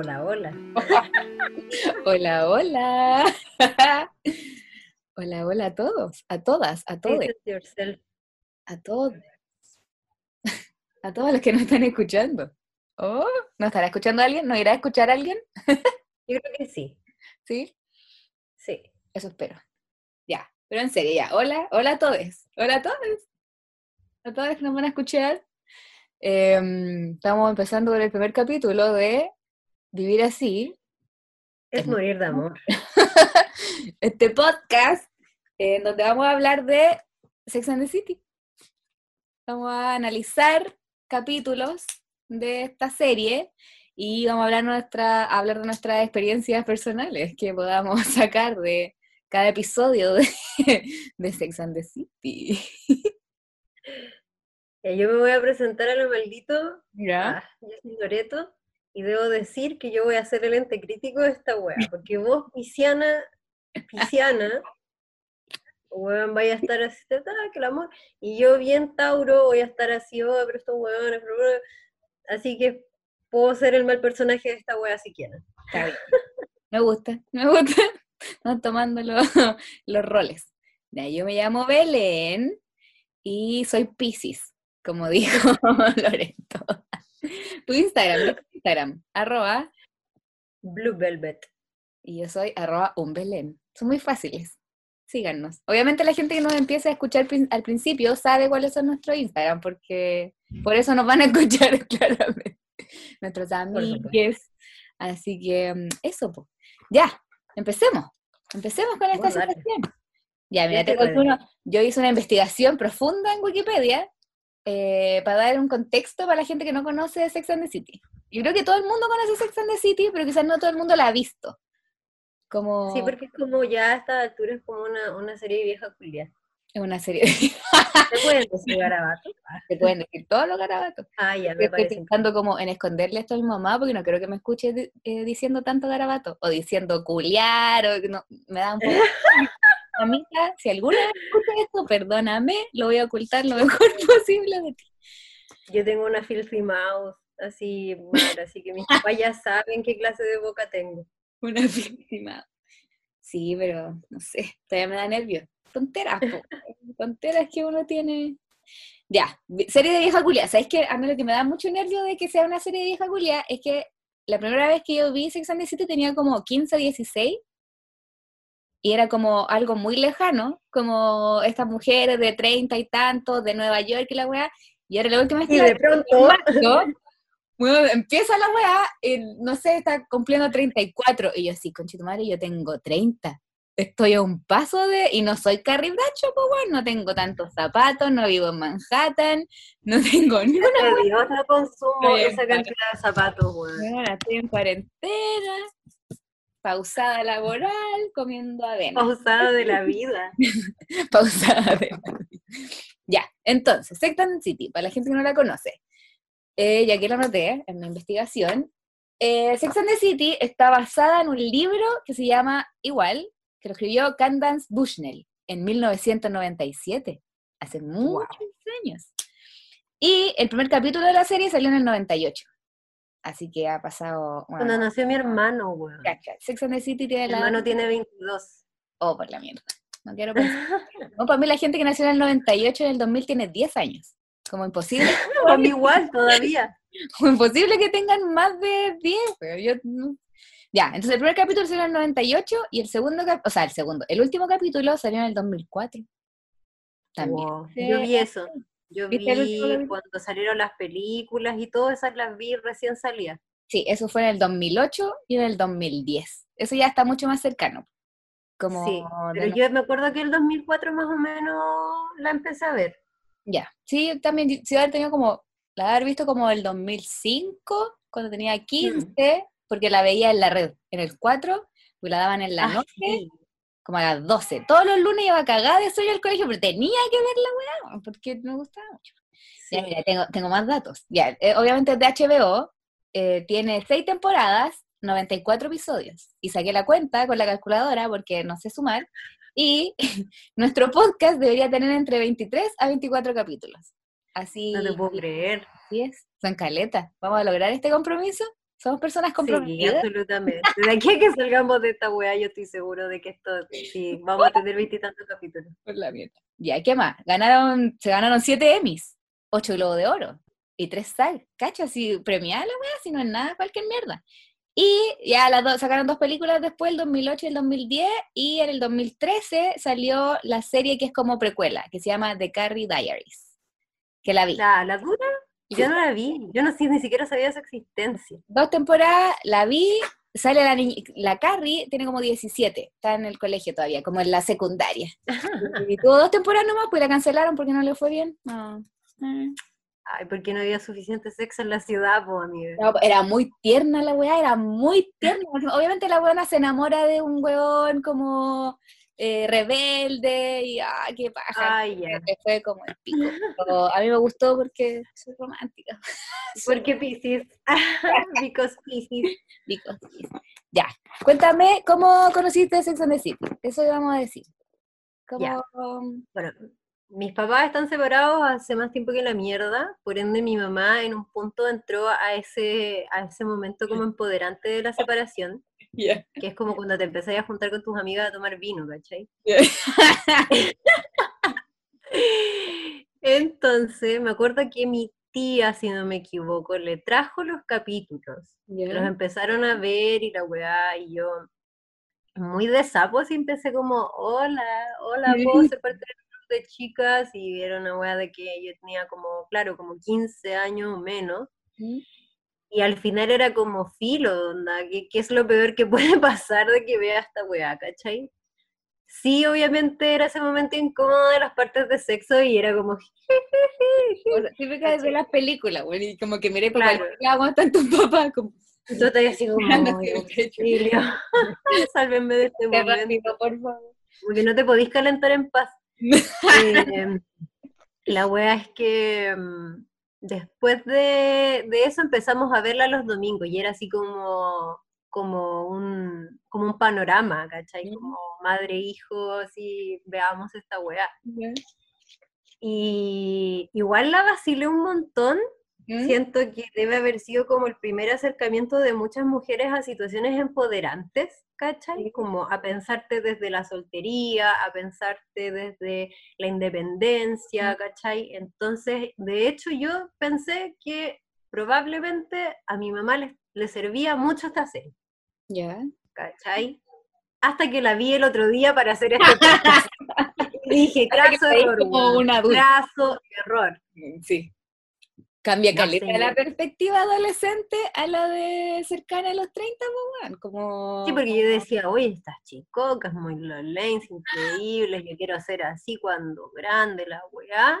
Hola, hola. Hola, hola. Hola, hola a todos, a todas, a todos, a todos. A todos los que nos están escuchando. Oh, ¿nos estará escuchando alguien? ¿Nos irá a escuchar alguien? Yo creo que sí. Sí, Sí. eso espero. Ya, pero en serio, ya. Hola, hola a todos. Hola a todos. A todos que nos van a escuchar. Em, estamos empezando con el primer capítulo de Vivir así, Es morir de amor. este podcast en donde vamos a hablar de Sex and the City. Vamos a analizar capítulos de esta serie y vamos a hablar, nuestra, a hablar de nuestras experiencias personales que podamos sacar de cada episodio de, de Sex and the City. Yo me voy a presentar a lo maldito. ¿Ya? Ah, yo soy Loreto. Y debo decir que yo voy a ser el ente crítico de esta wea. Porque vos, pisciana, pisciana, weón, vaya a estar así, que el amor. Y yo, bien Tauro, voy a estar así, oh, pero estos weones. Así que puedo ser el mal personaje de esta wea si quieren. Me gusta, me gusta. Estamos tomando los, los roles. Yo me llamo Belén y soy Pisces, como dijo Loreto. Tu Instagram, Instagram, arroba, Blue Velvet. y yo soy arroba un Belén. Son muy fáciles. Síganos. Obviamente la gente que nos empieza a escuchar al principio sabe cuáles son nuestros Instagram, porque por eso nos van a escuchar claramente. Nuestros amigos. Así que mm, eso, pues. Ya, empecemos. Empecemos con esta situación. Ya, mira, Yo te estoy cuento ready. uno. Yo hice una investigación profunda en Wikipedia eh, para dar un contexto para la gente que no conoce Sex and the City. Yo creo que todo el mundo conoce Sex and the City, pero quizás no todo el mundo la ha visto. Como Sí, porque es como ya a esta altura es como una, una serie de vieja Julia. es una serie de... ¿Se pueden decir garabatos? Se pueden decir todos los garabatos. Ah, ya, me Estoy pensando como en esconderle esto a mi mamá porque no quiero que me escuche eh, diciendo tanto garabato o diciendo culiar o no, me da un poco... Mamita, si alguna vez escucha esto, perdóname, lo voy a ocultar lo mejor posible de ti. Yo tengo una filthy mouse, así, mal, así que mis papás ya saben qué clase de boca tengo. Una víctima. Sí, pero no sé, todavía me da nervios. Tonteras, po. tonteras que uno tiene. Ya, serie de vieja culia. ¿Sabes qué? A mí lo que me da mucho nervio de que sea una serie de vieja culia es que la primera vez que yo vi Sex and the City tenía como 15, 16 y era como algo muy lejano, como estas mujeres de 30 y tantos de Nueva York y la weá. Y ahora la última vez que Y de pronto, marzo, bueno, empieza la weá, no sé, está cumpliendo 34, y yo así, conchito madre, yo tengo 30. Estoy a un paso de, y no soy Carrie Bradshaw, pues bueno, no tengo tantos zapatos, no vivo en Manhattan, no tengo ni una Dios no consumo esa cantidad de zapatos, weón. weá, estoy en cuarentena, pausada laboral, comiendo avena. Pausada de la vida. pausada de Ya, entonces, Sex and the City, para la gente que no la conoce, eh, ya que lo noté en mi investigación, eh, Sex and the City está basada en un libro que se llama igual, que lo escribió Candance Bushnell en 1997, hace muchos años. Y el primer capítulo de la serie salió en el 98. Así que ha pasado. bueno, Cuando nació mi hermano, cacha, Sex and the City tiene Mi la. hermano tiene 22. Oh, por la mierda. No quiero pensar. No, para mí la gente que nació en el 98 y en el 2000 tiene 10 años. Como imposible, mí igual todavía. como imposible que tengan más de 10. pero yo Ya, entonces el primer capítulo salió en el 98 y el segundo, o sea, el segundo, el último capítulo salió en el 2004. También. Wow, Sí. Yo vi eso. Yo ¿Viste el último vi cuando salieron las películas y todas esas las vi recién salidas. Sí, eso fue en el 2008 y en el 2010. Eso ya está mucho más cercano. Como Sí, pero yo me acuerdo que el 2004 más o menos la empecé a ver. Ya, sí, también, sí, haber tenido como, la haber visto como el 2005, cuando tenía 15, porque la veía en la red, en el 4, y la daban en la Ah, noche, sí. como a las 12. Todos los lunes iba cagada de sueño al colegio, pero tenía que ver la weá, porque me gustaba mucho. Ya, Sí. mira, tengo, tengo más datos. Ya, eh, obviamente es de HBO, eh, tiene 6 temporadas, 94 episodios. Y saqué la cuenta con la calculadora porque no sé sumar. Y nuestro podcast debería tener entre 23 a 24 capítulos. Así, No te puedo creer. así es. Son caletas. ¿Vamos a lograr este compromiso? Somos personas Sí, comprometidas. absolutamente. De aquí a que salgamos de esta weá, yo estoy seguro de que esto, sí, vamos a tener veintitantos capítulos. Por la mierda. Ya, ¿qué más? Ganaron, se ganaron siete Emmys, ocho Globos de Oro y tres SAG. ¿Cacho? Así premiada la weá, si no es nada, cualquier mierda. Y ya las dos, sacaron dos películas después, el 2008 y el 2010, y en el 2013 salió la serie que es como precuela, que se llama The Carrie Diaries, que la vi. La, la dura, yo no la vi, yo no ni siquiera sabía su existencia. Dos temporadas, la vi, sale la niña, la Carrie tiene como 17, está en el colegio todavía, como en la secundaria. Y tuvo dos temporadas nomás, pues la cancelaron porque no le fue bien. No. Ay, porque no había suficiente sexo en la ciudad, pues, amiga. No, era muy tierna la weá, era muy tierna. Obviamente la weona se enamora de un weón como eh, rebelde y ah, qué paja. Ay, ya. que fue como el pico. Pero a mí me gustó porque soy romántica. Porque Pisces, because Pisces. Because, ya. Cuéntame cómo conociste Sex and the City. Eso íbamos a decir. ¿Cómo, Ya. Bueno, mis papás están separados hace más tiempo que la mierda, por ende mi mamá en un punto entró a ese, a ese momento como empoderante de la separación, Ya. que es como cuando te empezás a juntar con tus amigas a tomar vino, ¿cachai? Entonces, me acuerdo que mi tía, si no me equivoco, le trajo los capítulos. Ya. Los empezaron a ver y la weá, y yo, muy de sapo, así empecé como, hola, hola, puedo ser parte de chicas, y era una weá de que yo tenía como, claro, como 15 años o menos, ¿Mm? y al final era como filo, onda, ¿qué, qué es lo peor que puede pasar de que vea esta weá, cachai? Sí, obviamente era ese momento incómodo de las partes de sexo y era como, típica de las películas, güey, y como que miré por Claro. cuando están tus papás, como y tú estás así como, Mirando "Ay, hacia el techo. auxilio, sálvenme de este "Qué momento. rápido, por favor. porque no te podís calentar en paz. Eh, la wea es que mm, después de, de eso empezamos a verla los domingos y era así como, como, un, como un panorama, ¿cachai? Como madre, hijo, así, veamos esta wea. Y igual la vacilé un montón, ¿Mm? siento que debe haber sido como el primer acercamiento de muchas mujeres a situaciones empoderantes, ¿cachai? Sí. Como a pensarte desde la soltería, a pensarte desde la independencia, ¿cachai? Entonces, de hecho, yo pensé que probablemente a mi mamá le, le servía mucho esta serie, Ya. ¿cachai? Hasta que la vi el otro día para hacer este podcast. Dije, veis error, como weón, una error. Sí. Cambia No caleta sé. la perspectiva adolescente a la de cercana a los 30, pues, como... Sí, porque yo decía, oye, estas chicocas muy lanes, increíbles, yo quiero ser así cuando grande, la weá.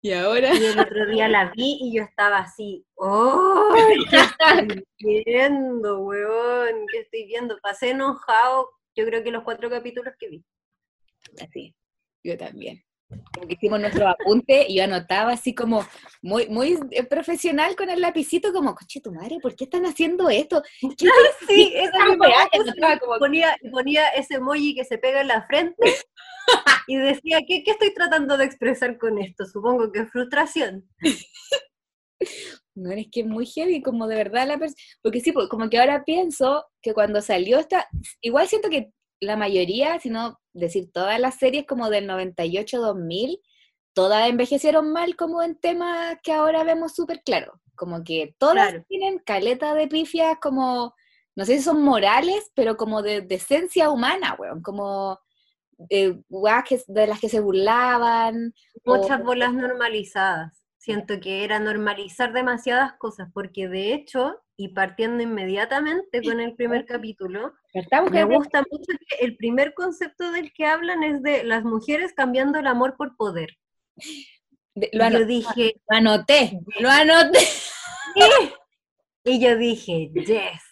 Y ahora... Y el otro día la vi y yo estaba así, ¡oh! ¿Qué estoy viendo, weón? ¿Qué estoy viendo? Pasé enojado, yo creo que los cuatro capítulos que vi. Así, yo también. Como que hicimos nuestro apunte y yo anotaba así como muy, muy eh, profesional con el lapicito, como, coche tu madre, ¿por qué están haciendo esto? ¿Qué Sí, esa misma cosa, como- ponía, ponía ese emoji que se pega en la frente y decía, ¿qué, ¿qué estoy tratando de expresar con esto? Supongo que frustración. No, es que es muy heavy, como de verdad la persona, porque sí, como que ahora pienso que cuando salió esta, igual siento que la mayoría, si no decir todas las series como del 98-2000, todas envejecieron mal como en temas que ahora vemos súper claros, como que todas Claro. tienen caleta de pifias como, no sé si son morales, pero como de decencia humana, weón, como eh, que- de las que se burlaban, Muchas o- bolas normalizadas. Siento que era normalizar demasiadas cosas, porque de hecho, y partiendo inmediatamente con el primer capítulo, ¿Estamos me gusta mucho que el primer concepto del que hablan es de las mujeres cambiando el amor por poder. de- lo, yo dije, lo anoté, lo anoté. Y yo dije, yes,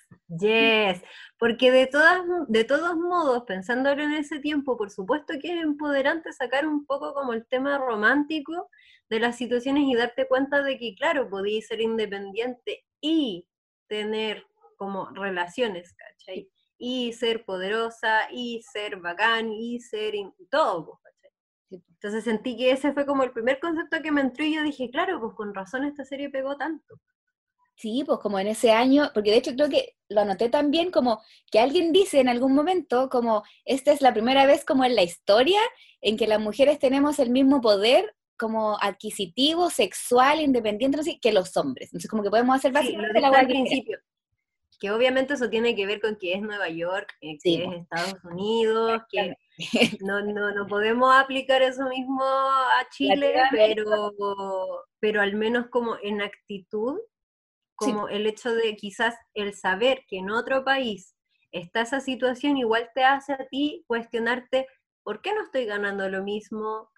yes. Porque de, todas, de todos modos, pensándolo en ese tiempo, por supuesto que es empoderante sacar un poco como el tema romántico de las situaciones y darte cuenta de que, claro, podías ser independiente y tener como relaciones, ¿cachai? Y ser poderosa, y ser bacán, y ser in- todo, pues, ¿cachai? Entonces sentí que ese fue como el primer concepto que me entró y yo dije, claro, pues con razón esta serie pegó tanto. Sí, pues como en ese año, porque de hecho creo que lo anoté también como que alguien dice en algún momento como esta es la primera vez como en la historia en que las mujeres tenemos el mismo poder como adquisitivo, sexual, independiente, no sé, que los hombres. Entonces como que podemos hacer básicamente la al principio. Que obviamente eso tiene que ver con que es Nueva York, eh, que es Estados Unidos, que no, no, no podemos aplicar eso mismo a Chile, pero, pero al menos como en actitud como el hecho de quizás el saber que en otro país está esa situación igual te hace a ti cuestionarte ¿por qué no estoy ganando lo mismo?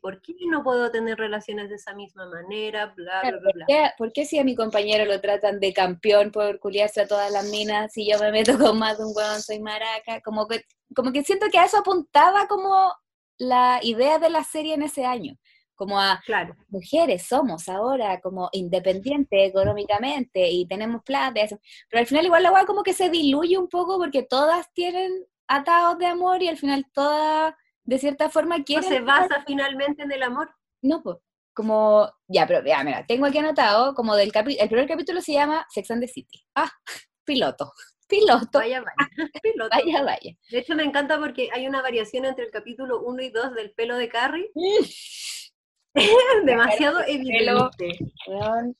¿Por qué no puedo tener relaciones de esa misma manera? Bla, bla, bla, ¿por, qué, si a mi compañero lo tratan de campeón por culiarse a todas las minas, si yo me meto con más de un huevón, soy maraca? Como que, como que siento que a eso apuntaba como la idea de la serie en ese año como a claro. mujeres somos ahora como independientes económicamente y tenemos plata, eso. pero al final igual la weá como que se diluye un poco porque todas tienen atados de amor y al final todas de cierta forma quieren... ¿No se basa finalmente en el amor? No, pues, como, ya, pero ya, mira, tengo aquí anotado como del capítulo, el primer capítulo se llama Sex and the City. Ah, piloto. Piloto. Vaya, vaya. Piloto. Vaya, vaya. De hecho, me encanta porque hay una variación entre el capítulo 1 y 2 del pelo de Carrie. demasiado evidente.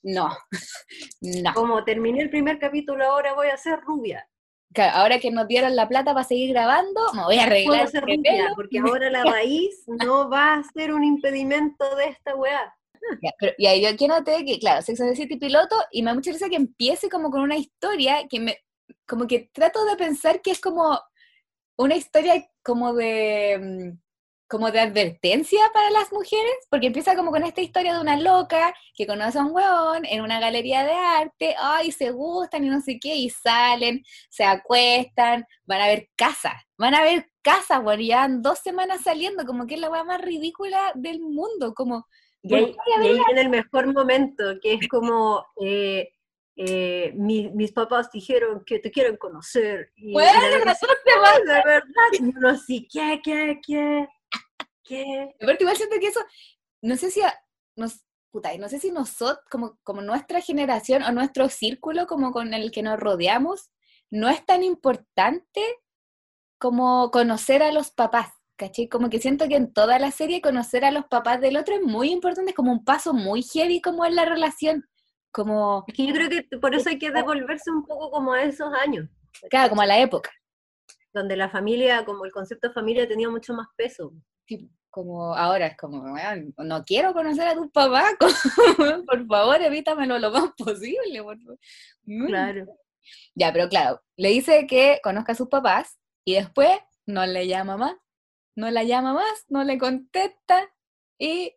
No, no. Como terminé el primer capítulo, ahora voy a ser rubia. Ahora que nos dieron la plata para seguir grabando, me voy a arreglar. Ser rubia, porque ahora la raíz no va a ser un impedimento de esta weá. y ahí yo aquí noté que, claro, Sex and the City piloto, y me da mucha risa que empiece como con una historia que me, como que trato de pensar que es como una historia como de, mm, como de advertencia para las mujeres, porque empieza como con esta historia de una loca que conoce a un weón en una galería de arte, ay, se gustan y no sé qué, y salen, se acuestan, van a ver casas, van a ver casas, bueno, ya van dos semanas saliendo, como que es la weá más ridícula del mundo, como... Y ahí, en el mejor momento, que es como... Eh, eh, mis papás dijeron que te quieren conocer. Y bueno, de verdad, y uno así, ¿qué, qué, qué? ¿Qué? Pero igual siento que eso, no sé si nos, puta, no sé si nosotros, como, como nuestra generación o nuestro círculo como con el que nos rodeamos, no es tan importante como conocer a los papás, ¿cachai? Como que siento que en toda la serie conocer a los papás del otro es muy importante, es como un paso muy heavy como en la relación. Como... Es que yo creo que por eso hay que devolverse un poco como a esos años. Claro, como a la época. Donde la familia, como el concepto de familia tenía mucho más peso. Sí, como ahora es como, no quiero conocer a tu papá, por favor, evítamelo lo más posible. Mm. Claro. Ya, pero claro, le dice que conozca a sus papás y después no le llama más, no la llama más, no le contesta y,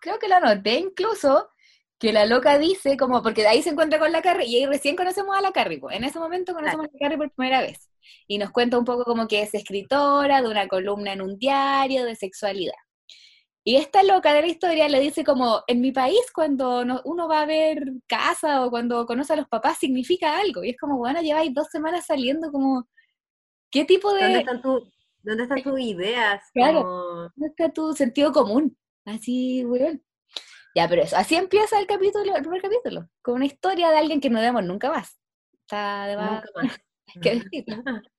creo que la noté incluso que la loca dice como, porque de ahí se encuentra con la Carrie y ahí recién conocemos a la Carrie, en ese momento conocemos a la Carrie por primera vez y nos cuenta un poco como que es escritora de una columna en un diario de sexualidad. Y esta loca de la historia le dice como, en mi país cuando uno va a ver casa o cuando conoce a los papás significa algo. Y es como, bueno, lleváis dos semanas saliendo como, ¿qué tipo de... ¿Dónde están, dónde están tus ideas? Claro, ¿dónde está tu sentido común? Así, weón. Ya, pero eso, así empieza el capítulo, el primer capítulo, con una historia de alguien que no vemos nunca más. Está de Nunca más.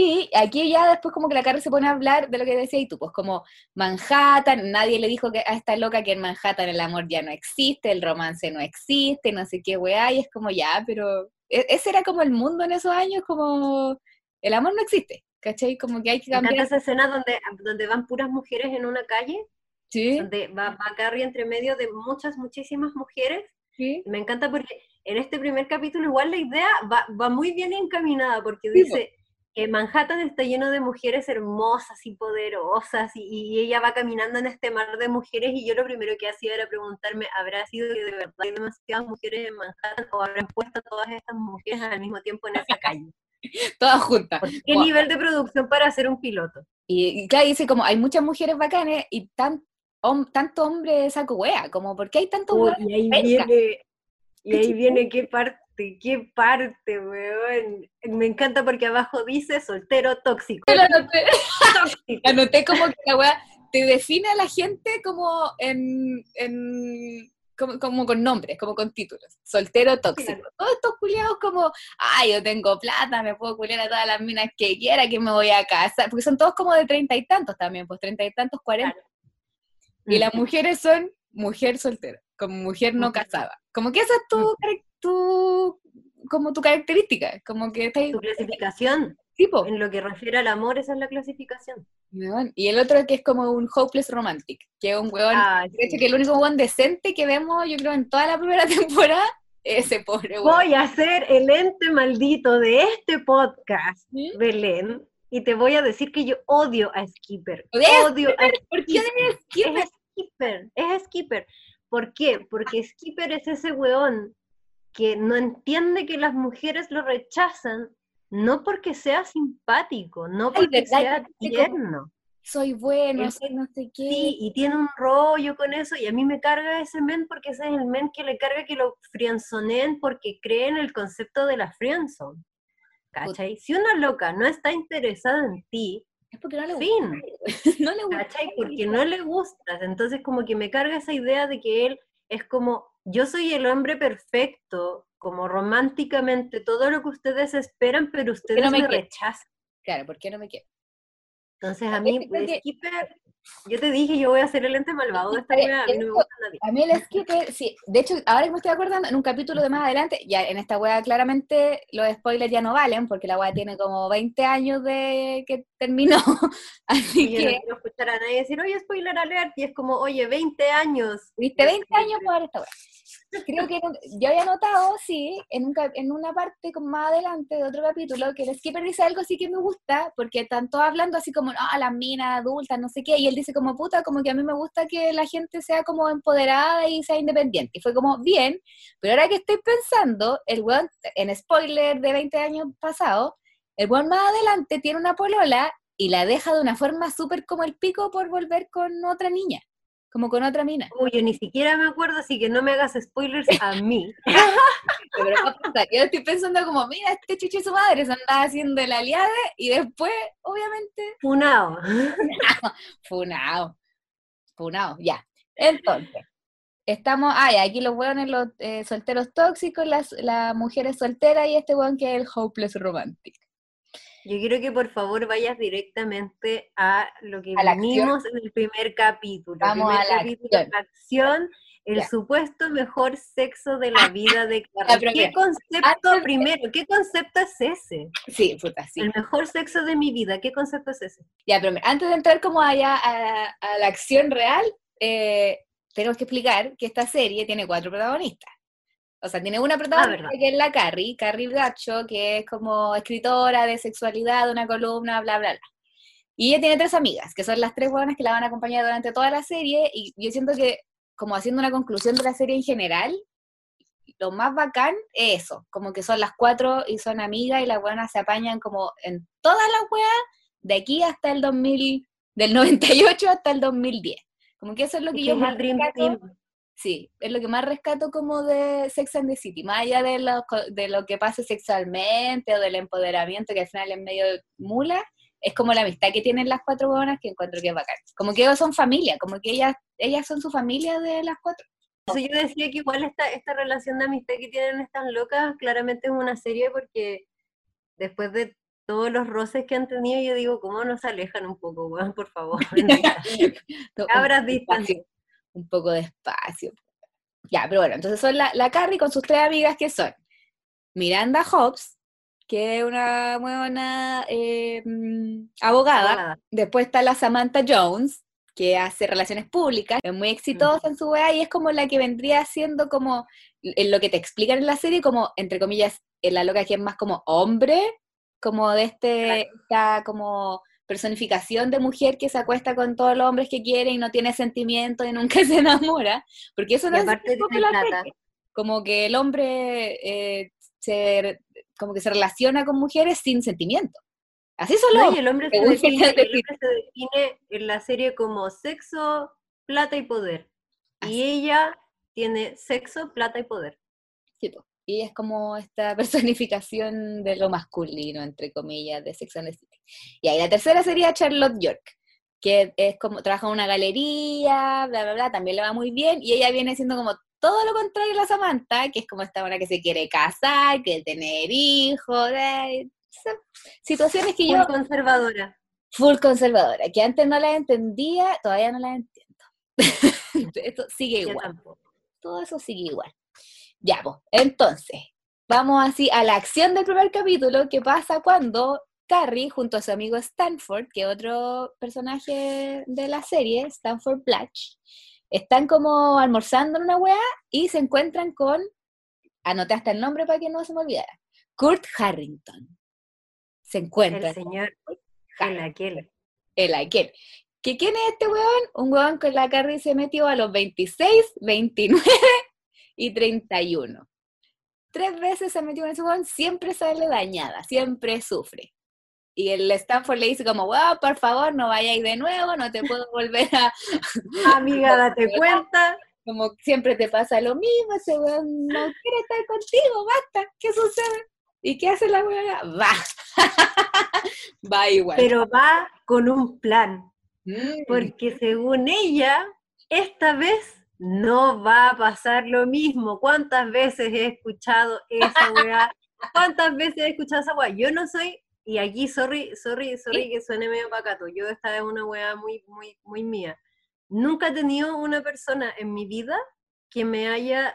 Y aquí ya después como que la Carrie se pone a hablar de lo que decía y tú, pues como Manhattan, nadie le dijo que a esta loca que en Manhattan el amor ya no existe, el romance no existe, no sé qué weá, y es como ya, pero e-, ese era como el mundo en esos años, como el amor no existe, ¿cachai? Como que hay que cambiar. esa escena donde, donde van puras mujeres en una calle? Sí. Donde va, va Carrie entre medio de muchas, muchísimas mujeres. Sí. Me encanta porque en este primer capítulo igual la idea va, muy bien encaminada porque dice que Manhattan está lleno de mujeres hermosas y poderosas y, ella va caminando en este mar de mujeres y yo lo primero que hacía era preguntarme, ¿habrá sido que de verdad hay demasiadas mujeres en Manhattan o habrán puesto todas estas mujeres al mismo tiempo en esa calle? Todas juntas. ¿Qué nivel de producción para hacer un piloto? Y, claro, dice como hay muchas mujeres bacanes y tan, tanto hombre saco wea, como porque hay tanto y ahí viene y ahí viene qué parte, qué parte, weón. Me encanta porque abajo dice soltero tóxico. Lo anoté. anoté como que la weá te define a la gente como en, en como, como con nombres, como con títulos. Soltero tóxico. Todos estos culiados como, ay, yo tengo plata, me puedo culiar a todas las minas que quiera, que me voy a casar. Porque son todos como de treinta y tantos también, pues treinta y tantos, cuarenta. Y las mujeres son mujer soltera, como mujer no casada. Como que esa es tu, tu como tu característica, como que está Tu clasificación. Tipo. En lo que refiere al amor, esa es la clasificación. Y el otro que es como un hopeless romantic, que es un weón, ah, que el único weón decente que vemos, yo creo, en toda la primera temporada, ese pobre weón. Voy a ser el ente maldito de este podcast, Belén, y te voy a decir que yo odio a Skipper. Odio a ¿Por qué Skipper? Es Skipper, es Skipper. ¿Por qué? Porque Skipper es ese weón que no entiende que las mujeres lo rechazan, no porque sea simpático, no porque sea tierno. Soy bueno, no sé qué. Sí, y tiene un rollo con eso, y a mí me carga ese men porque ese es el men que le carga que lo frienzoneen porque cree en el concepto de la frienzone. ¿Cachai? Si una loca no está interesada en ti, es porque no le fin. no le gusta. ¿Cachai? Porque no le gustas. Entonces como que me carga esa idea de que él es como yo soy el hombre perfecto, como románticamente, todo lo que ustedes esperan, pero ustedes no me, rechazan. Claro, ¿por qué no me quieren? Entonces a mí, skipper, yo te dije, yo voy a ser el ente malvado de esta weá, a mí no me gusta nadie. A mí el sí, de hecho, ahora que me estoy acordando, en un capítulo de más adelante, ya en esta weá claramente los spoilers ya no valen, porque la weá tiene como 20 años de que terminó, así y que... Yo no quiero escuchar a nadie decir, oye, spoiler alert, y es como, oye, 20 años. Viste, 20 años para esta weá. Creo que yo había notado, sí, en, un, en una parte como más adelante de otro capítulo, que el skipper dice algo así que me gusta, porque están todos hablando así como, ah, las minas adultas, no sé qué, y él dice como, puta, como que a mí me gusta que la gente sea como empoderada y sea independiente. Y fue como, bien, pero ahora que estoy pensando, el weón, en spoiler de 20 años pasados, el weón más adelante tiene una polola y la deja de una forma súper como el pico por volver con otra niña como con otra mina. Uy, yo ni siquiera me acuerdo, así que no me hagas spoilers a mí. Pero yo estoy pensando como, mira, este chicho y su madre se andaba haciendo el aliade y después, obviamente... Funao. Funao. Funao, ya. Entonces, estamos, ay, aquí los hueones, los eh, solteros tóxicos, las, las mujeres solteras y este hueón que es el hopeless romantic. Yo quiero que por favor vayas directamente a lo que venimos en el primer capítulo. Vamos a la acción. el supuesto mejor sexo de la vida de Carlos. ¿Qué concepto, primero, qué concepto es ese? Sí, puta, sí. El mejor sexo de mi vida, ¿qué concepto es ese? Ya, pero antes de entrar como allá a, la acción real, eh, tenemos que explicar que esta serie tiene cuatro protagonistas. O sea, tiene una ah, protagonista que es la Carrie, Carrie Gacho, que es como escritora de sexualidad, de una columna, bla, bla, bla. Y ella tiene tres amigas, que son las tres buenas que la van a acompañar durante toda la serie, y yo siento que, como haciendo una conclusión de la serie en general, lo más bacán es eso, como que son las cuatro y son amigas y las buenas se apañan como en todas las weas de aquí hasta el 2000, del 98 hasta el 2010. Como que eso es lo que yo más Sí, es lo que más rescato como de Sex and the City, más allá de lo, de lo que pase sexualmente o del empoderamiento que al final es medio mula, es como la amistad que tienen las cuatro buenas que encuentro que es bacán. Como que ellos son familia, como que ellas, ellas son su familia de las cuatro. Entonces yo decía que igual esta, esta relación de amistad que tienen estas locas, claramente es una serie porque después de todos los roces que han tenido, yo digo, ¿cómo nos alejan un poco, weón? Por favor. Abras distancia un poco de espacio. Ya, pero bueno, entonces son la, la Carrie con sus tres amigas que son Miranda Hobbs, que es una buena eh, mm, abogada. Después está la Samantha Jones, que hace relaciones públicas, es muy exitosa en su wea y es como la que vendría siendo como, en lo que te explican en la serie, como, entre comillas, en la loca que es más como hombre, como de este, está como personificación de mujer que se acuesta con todos los hombres que quiere y no tiene sentimientos y nunca se enamora, porque eso no es como que el hombre eh, se, como que se relaciona con mujeres sin sentimiento. Así solo. el, hombre se define, en la serie como sexo, plata y poder. Y ella tiene sexo, plata y poder. Sí, y es como esta personificación de lo masculino, entre comillas, de Sex and the City. Y ahí la tercera sería Charlotte York, que es como, trabaja en una galería, bla, bla, bla, también le va muy bien, y ella viene siendo como todo lo contrario a la Samantha, que es como esta buena que se quiere casar, que tener hijos, de, situaciones que yo... Muy conservadora. Full conservadora, que antes no la entendía, todavía no la entiendo. Esto sigue igual. Todo eso sigue igual. Ya, pues, entonces, vamos así a la acción del primer capítulo, que pasa cuando Carrie, junto a su amigo Stanford, que es otro personaje de la serie, Stanford Blatch, están como almorzando en una weá y se encuentran con, anoté hasta el nombre para que no se me olvidara, Kurt Harrington. Se encuentra. El señor el aquel. El aquel. ¿Que quién es este weón? Un weón con la Carrie se metió a los 26, 29 y 31. Tres veces se metió en ese weón, siempre sale dañada, siempre sufre. Y el Stanford le dice como, wow, por favor, no vayáis de nuevo, no te puedo volver a... Amiga, date cuenta. Como siempre te pasa lo mismo, ese weón no quiere estar contigo, basta, ¿qué sucede? ¿Y qué hace la weá? Va. va igual. Pero va con un plan. Mm. Porque según ella, esta vez no va a pasar lo mismo. ¿Cuántas veces he escuchado esa weá? ¿Cuántas veces he escuchado esa weá? Yo no soy y aquí, sorry, sorry, sorry que suene medio pacato, yo esta es una weá muy, muy, muy mía. Nunca he tenido una persona en mi vida que me haya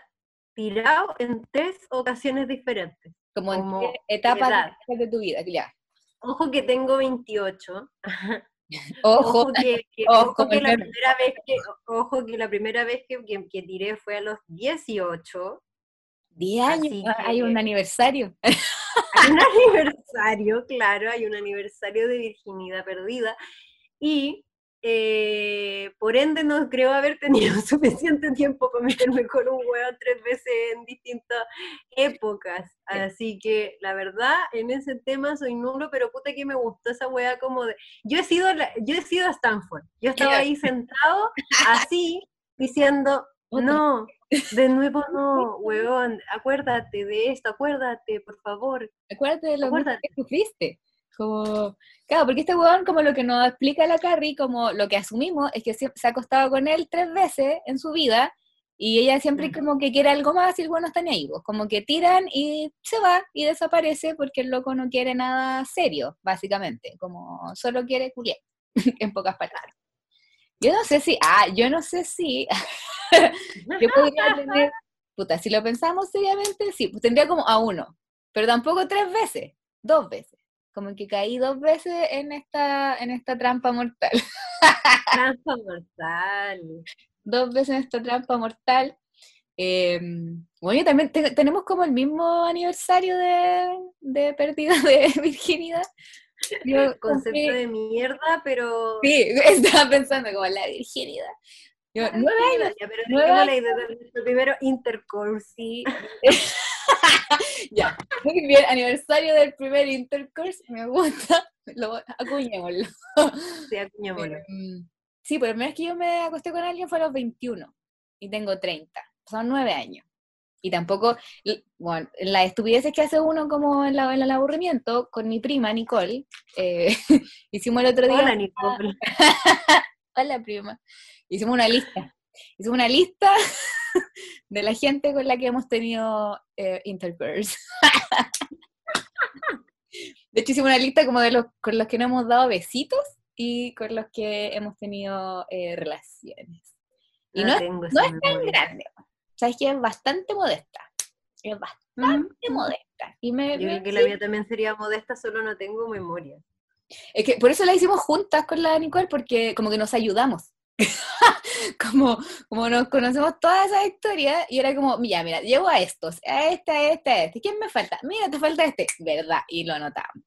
tirado en tres ocasiones diferentes. Como, en etapas de tu vida, ya. Ojo que tengo 28. Ojo, que, ojo, que la primera vez que, ojo que la primera vez que, que, tiré fue a los 18. 10 años, hay un aniversario. Hay un aniversario, claro, hay un aniversario de virginidad perdida. Y eh, por ende no creo haber tenido suficiente tiempo para meterme con un huevo tres veces en distintas épocas. Así que la verdad, en ese tema soy nulo, pero puta que me gustó esa hueá como de. Yo he sido yo he sido a Stanford. Yo estaba ahí sentado, así, diciendo, no, de nuevo no, huevón, acuérdate de esto, acuérdate, por favor. Acuérdate de lo que sufriste. Como, claro, porque este huevón, como lo que nos explica la Carrie, como lo que asumimos es que se ha acostado con él tres veces en su vida y ella siempre como que quiere algo más y el bueno está ni ahí, pues, como que tiran y se va y desaparece porque el loco no quiere nada serio, básicamente, como solo quiere culiar, en pocas palabras. Yo no sé si, ah, yo no sé si, yo podría tener, puta, si lo pensamos seriamente, sí, pues tendría como a uno, pero tampoco tres veces, dos veces. Como que caí dos veces en esta, en esta trampa mortal. trampa mortal. Dos veces en esta trampa mortal. Em, bueno, también tenemos como el mismo aniversario de, de pérdida de virginidad. Yo concepto de mierda, pero... Sí, estaba pensando como la virginidad. Yo, nueve años. Pero nueve años. Primero intercourse. Sí. ya, muy bien, aniversario del primer intercourse, me gusta. Lo, acuñémoslo. Sí, acuñémoslo. Em, sí, pues la primera vez que yo me acosté con alguien fue a los 21 y tengo 30. Son nueve años. Y tampoco, bueno, la estupidez que hace uno como en, la, en el aburrimiento, con mi prima Nicole, eh, hicimos el otro día... Hola Nicole. Hola prima. Hicimos una lista. Hicimos una lista de la gente con la que hemos tenido eh, intercourse. de hecho hicimos una lista como de los con los que no hemos dado besitos y con los que hemos tenido eh, relaciones. Y no, no, es tan grande sabes que es bastante modesta. Es bastante modesta. Y me, Yo creo que la mía también sería modesta, solo no tengo memoria. Es que por eso la hicimos juntas con la Nicole, porque como que nos ayudamos. como, como nos conocemos toda esa historia y era como, mira, mira, llevo a estos, a este, a este, a este. ¿Quién me falta? Mira, te falta este. ¿Verdad? Y lo anotamos.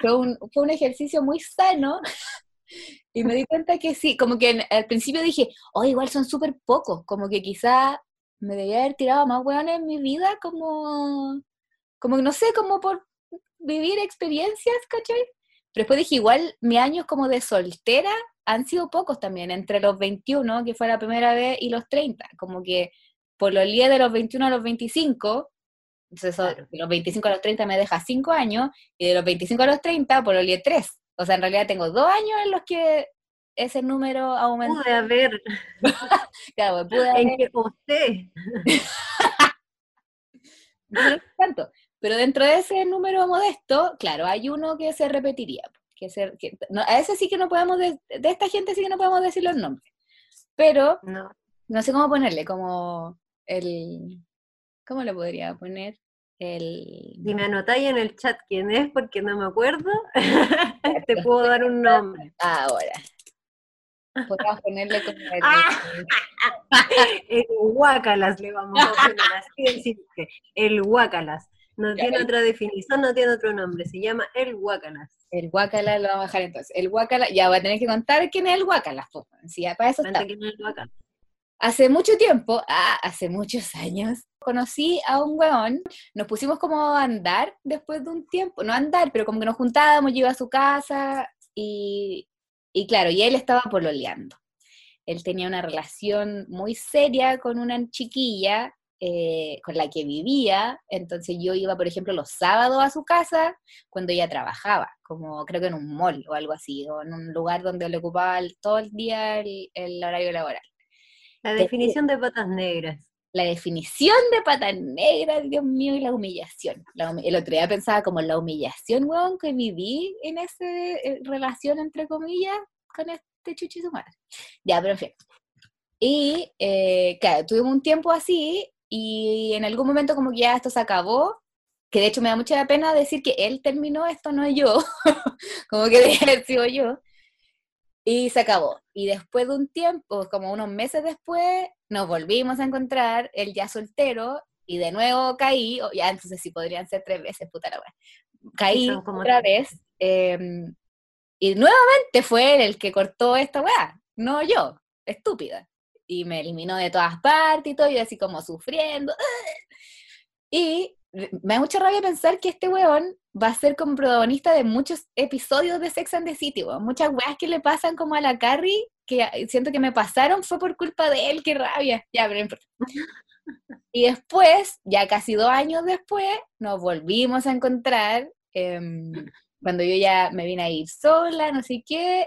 fue, un, fue un ejercicio muy sano y me di cuenta que sí, como que al principio dije, oh, igual son súper pocos, como que quizá me debía haber tirado más hueones en mi vida, como, como no sé, como por vivir experiencias, ¿cachai? Pero después dije, igual mis años como de soltera han sido pocos también, entre los 21, que fue la primera vez, y los 30, como que por los días de los 21 a los 25, entonces de los 25 a los 30 me deja 5 años, y de los 25 a los 30 por los 10 3. O sea, en realidad tengo dos años en los que ese número aumentó. Pude haber. Claro, pude En haber- que usted. no tanto. Pero dentro de ese número modesto, claro, hay uno que se repetiría. Que se- que- no, a ese sí que no podemos, de, de esta gente sí que no podemos decir los nombres. Pero No. no sé cómo ponerle, como el... ¿Cómo le podría poner? El... Si me anotáis en el chat quién es, porque no me acuerdo, te puedo dar un nombre. Ahora. Podríamos ponerle como el... Ah. El Huácalas le vamos a poner así. El Huácalas. No Ya, tiene el- otra definición, no tiene otro nombre. Se llama el Huácalas. El guacala lo vamos a bajar entonces. El guacala, ya voy a tener que contar quién es el guacala. po. Sí, ya para eso está. Que no el. Hace mucho tiempo, ah, hace muchos años, conocí a un weón, nos pusimos como a andar después de un tiempo, no a andar, pero como que nos juntábamos, yo iba a su casa y, y claro, y él estaba pololeando. Él tenía una relación muy seria con una chiquilla eh, con la que vivía, entonces yo iba, por ejemplo, los sábados a su casa cuando ella trabajaba, como creo que en un mall o algo así, o en un lugar donde le ocupaba el- todo el día el- el horario laboral. La definición de patas negras. La definición de pata negra, Dios mío, y la humillación. La humi- el otro día pensaba como la humillación, weón, que viví en esa relación, entre comillas, con este chuchi su madre. Ya, pero en fin. Y, eh, claro, tuvimos un tiempo así, y en algún momento como que ya esto se acabó, que de hecho me da mucha pena decir que él terminó esto, no yo, como que debe haber sido yo. Y se acabó. Y después de un tiempo, como unos meses después, nos volvimos a encontrar, él ya soltero, y de nuevo caí, o ya entonces sí podrían ser tres veces, puta la wea. Caí como otra vez, eh, y nuevamente fue él el que cortó esta weá, no yo, estúpida. Y me eliminó de todas partes y todo, yo así como sufriendo. Y me da mucha rabia pensar que este weón va a ser como protagonista de muchos episodios de Sex and the City, weón. Muchas weas que le pasan como a la Carrie, que siento que me pasaron, fue por culpa de él, qué rabia. Ya, pero. Y después, ya casi dos años después, nos volvimos a encontrar, em, cuando yo ya me vine a ir sola, no sé qué.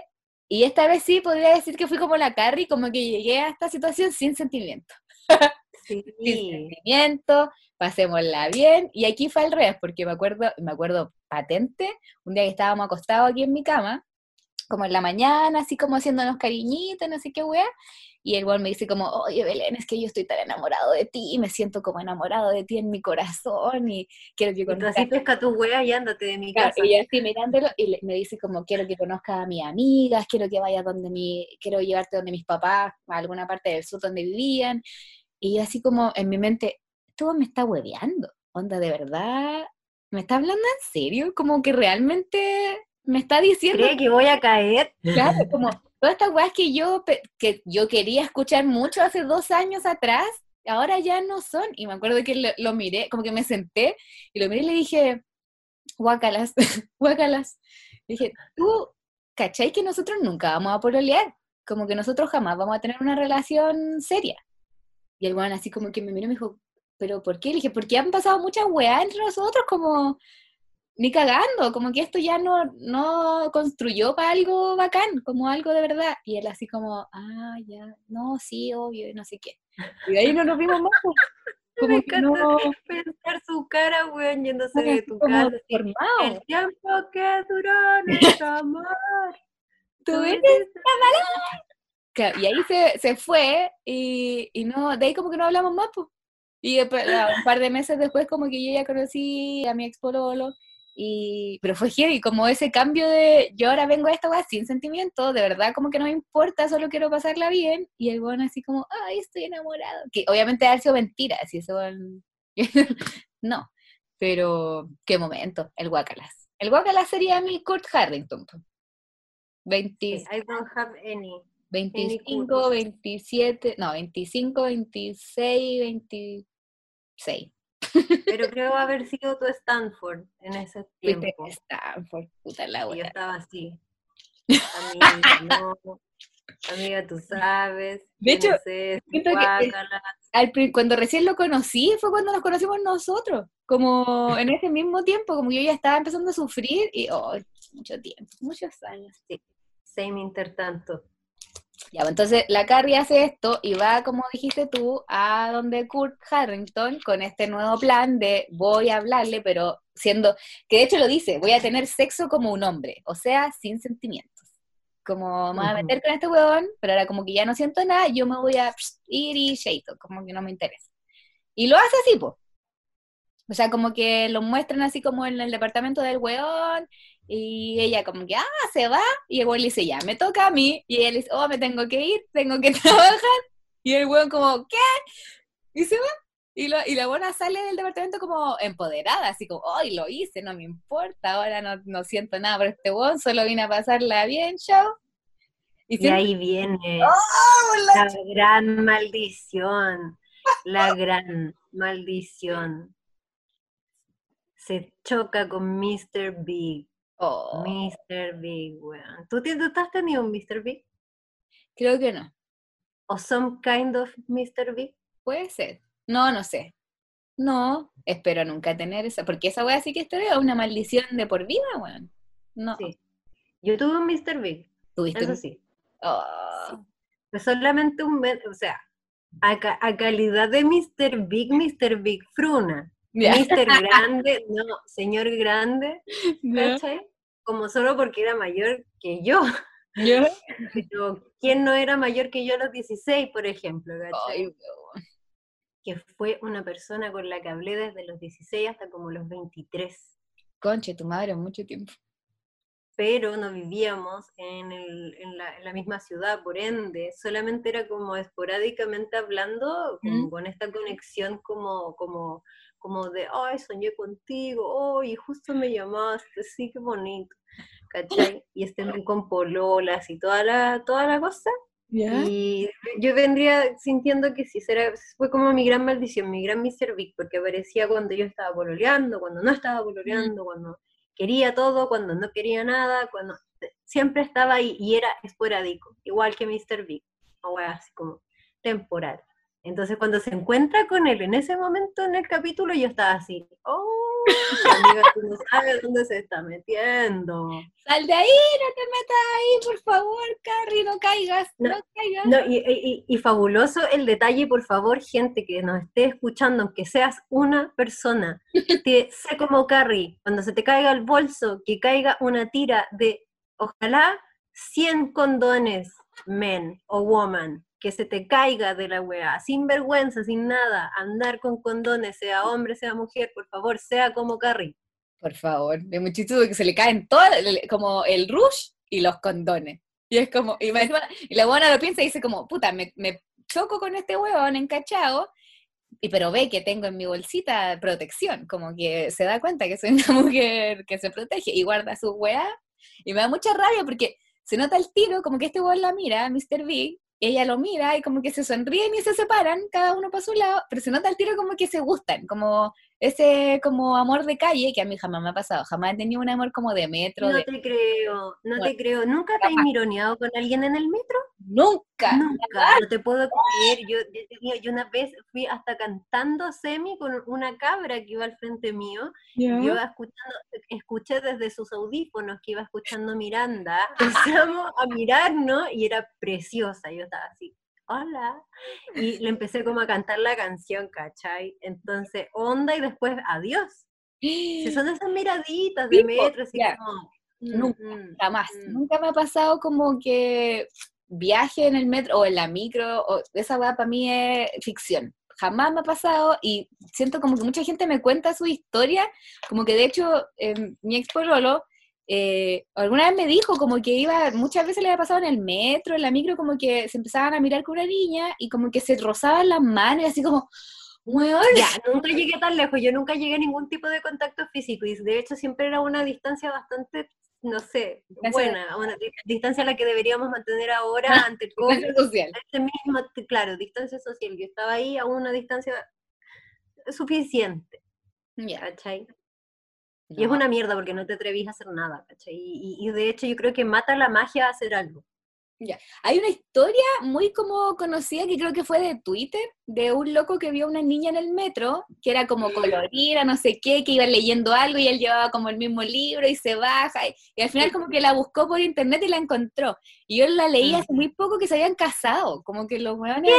Y esta vez sí podría decir que fui como la Carrie, como que llegué a esta situación sin sentimiento Sí. sin sentimiento, pasémosla bien. Y aquí fue al revés, porque me acuerdo, me acuerdo patente, un día que estábamos acostados aquí en mi cama, como en la mañana, así como haciéndonos cariñitos, no sé qué wea, y el weón me dice como, oye Belén, es que yo estoy tan enamorado de ti, y me siento como enamorado de ti en mi corazón, y quiero que conozcas así pesca tu wea y ándate de mi casa. y así mirándolo y me dice como quiero que conozcas a mis amigas, quiero que vayas donde mi, quiero llevarte donde mis papás, a alguna parte del sur donde vivían. Y yo así como en mi mente, todo me está hueveando. Onda, de verdad, ¿me está hablando en serio? Como que realmente me está diciendo, ¿Cree que voy a caer? claro, como todas estas weas que yo, que yo quería escuchar mucho hace dos años atrás, ahora ya no son. Y me acuerdo que lo, miré, como que me senté y lo miré y le dije, guácalas, guácalas. Dije, tú, ¿cachai que nosotros nunca vamos a pololear? Como que nosotros jamás vamos a tener una relación seria. Y el weón así como que me miró y me dijo, ¿pero por qué? Le dije, porque han pasado muchas weas entre nosotros, como ni cagando, como que esto ya no, no construyó para algo bacán, como algo de verdad. Y él así como, ah, ya, no, sí, obvio, y no sé qué. Y de ahí no nos vimos más. pues. Como Me que encanta no, pensar su cara, weón, yéndose de tu casa. El tiempo que duró nuestro amor. Tú eres Claro, y ahí se, se fue y, y no, de ahí como que no hablamos más, pues. Y un par de meses después como que yo ya conocí a mi ex pololo, y, pero fue heavy, como ese cambio de yo ahora vengo a esta weá sin sentimiento, de verdad como que no me importa, solo quiero pasarla bien, y el bueno así como, ay, estoy enamorado, que obviamente ha sido mentira, si eso no, pero qué momento, el guacalas. El guacalas sería mi Kurt Harrington. pues. 20, I don't have any. 25, cursos. 27, no, 25, 26, 26. Pero creo haber sido tu Stanford en ese tiempo. Stanford, puta la Y yo estaba así. Amiga, no. Amiga, tú sabes. De hecho, no sé, siento que- guácala. Al pri- cuando recién lo conocí fue cuando nos conocimos nosotros, como en ese mismo tiempo, como yo ya estaba empezando a sufrir y, oh, mucho tiempo, muchos años. Same intertanto. Ya, pues, entonces la Carrie hace esto y va, como dijiste tú, a donde Kurt Harrington con este nuevo plan de voy a hablarle, pero siendo, que de hecho lo dice, voy a tener sexo como un hombre, o sea, sin sentimientos. Como me voy a meter con este huevón, pero ahora como que ya no siento nada, yo me voy a ir y shaito, como que no me interesa. Y lo hace así, pues. O sea, como que lo muestran así como en el departamento del weón, y ella como que, ah, se va, y el weón le dice, ya, me toca a mí, y él dice, oh, me tengo que ir, tengo que trabajar, y el weón como, ¿qué? Y se va, y, lo, y la buena sale del departamento como empoderada, así como, oh, lo hice, no me importa, ahora no, no siento nada por este weón, solo vine a pasarla bien, chao. Y, ahí viene ¡Oh, la gran maldición, la gran maldición se choca con Mr. Big. Oh. Mr. Big, weón. ¿Tú, ¿Tú has tenido un Mr. Big? Creo que no. ¿O some kind of Mr. Big? Puede ser. No, no sé. No, espero nunca tener esa, porque esa weá sí que es una maldición de por vida, weón. No. Sí. Yo tuve un Mr. Big. ¿Tuviste? Eso sí. Oh. solamente un, o sea, a, a calidad de Mr. Big, Mr. Big Fruna. Mister Grande, no, señor Grande, Como solo porque era mayor que yo. ¿quién no era mayor que yo a los 16, por ejemplo? Que fue una persona con la que hablé desde los 16 hasta como los 23. Conche, tu madre, mucho tiempo. Pero no vivíamos en, la, misma ciudad, por ende, solamente era como esporádicamente hablando, con esta conexión como, como como de, ay, soñé contigo, ay, justo me llamaste, sí, qué bonito, ¿cachai? Y estén con pololas y toda la, toda la cosa. Y yo vendría sintiendo que sí, será, fue como mi gran maldición, mi gran Mr. porque aparecía cuando yo estaba pololeando, cuando no estaba pololeando, cuando quería todo, cuando no quería nada, cuando siempre estaba ahí y era esporádico, igual que Mr. Big, o así como temporal. Entonces cuando se encuentra con él en ese momento en el capítulo, yo estaba así, oh, amiga, tú no sabes dónde se está metiendo. Sal de ahí, no te metas ahí, por favor, Carrie, no caigas, no, caigas. No, y, fabuloso el detalle, por favor, gente que nos esté escuchando, aunque seas una persona, que sea como Carrie, cuando se te caiga el bolso, que caiga una tira de, ojalá, 100 condones, men o woman, que se te caiga de la weá, sin vergüenza, sin nada, andar con condones, sea hombre, sea mujer, por favor, sea como Carrie. Por favor, de muy que se le caen todas, como el rush y los condones. Y es como, y, la buena lo piensa y dice como, puta, me, choco con este huevón encachado, y pero ve que tengo en mi bolsita protección, como que se da cuenta que soy una mujer que se protege y guarda su weá, y me da mucha rabia porque se nota el tiro, como que este huevón la mira, Mr. Big, ella lo mira y como que se sonríen y se separan, cada uno para su lado, pero se nota el tiro como que se gustan, como ese como amor de calle que a mí jamás me ha pasado, jamás he tenido un amor como de metro. No te creo, no te creo. ¿Nunca te has mironeado con alguien en el metro? Nunca. Nunca, no te puedo creer. Yo, yo, una vez fui hasta cantando semi con una cabra que iba al frente mío. Yo iba escuchando, escuché desde sus audífonos que iba escuchando Miranda. Empezamos a mirarnos y era preciosa. Yo estaba así, hola. Y le empecé como a cantar la canción, ¿cachai? Entonces, onda y después, adiós. Si son esas miraditas de metro, así como... Mm, nunca, mm, jamás. Mm. Nunca me ha pasado como que viaje en el metro o en la micro, o esa weá para mí es ficción. Jamás me ha pasado y siento como que mucha gente me cuenta su historia, como que de hecho mi ex Rolo eh, alguna vez me dijo como que iba, muchas veces le había pasado en el metro, en la micro, como que se empezaban a mirar con una niña y como que se rozaban las manos y así como, Ya, nunca llegué tan lejos, yo nunca llegué a ningún tipo de contacto físico y de hecho siempre era una distancia bastante, no sé, buena, una distancia a la que deberíamos mantener ahora ante el COVID. social. Este mismo, claro, distancia social, yo estaba ahí a una distancia suficiente. Ya. ¿Cachai? Y es una mierda porque no te atrevís a hacer nada, ¿cachai? Y, de hecho yo creo que mata la magia a hacer algo. Ya. Hay una historia muy como conocida que creo que fue de Twitter, de un loco que vio a una niña en el metro, que era como colorida, no sé qué, que iba leyendo algo y él llevaba como el mismo libro y se baja, y, y al final como que la buscó por internet y la encontró. Y yo la leí Mm. hace muy poco que se habían casado, como que los hueones...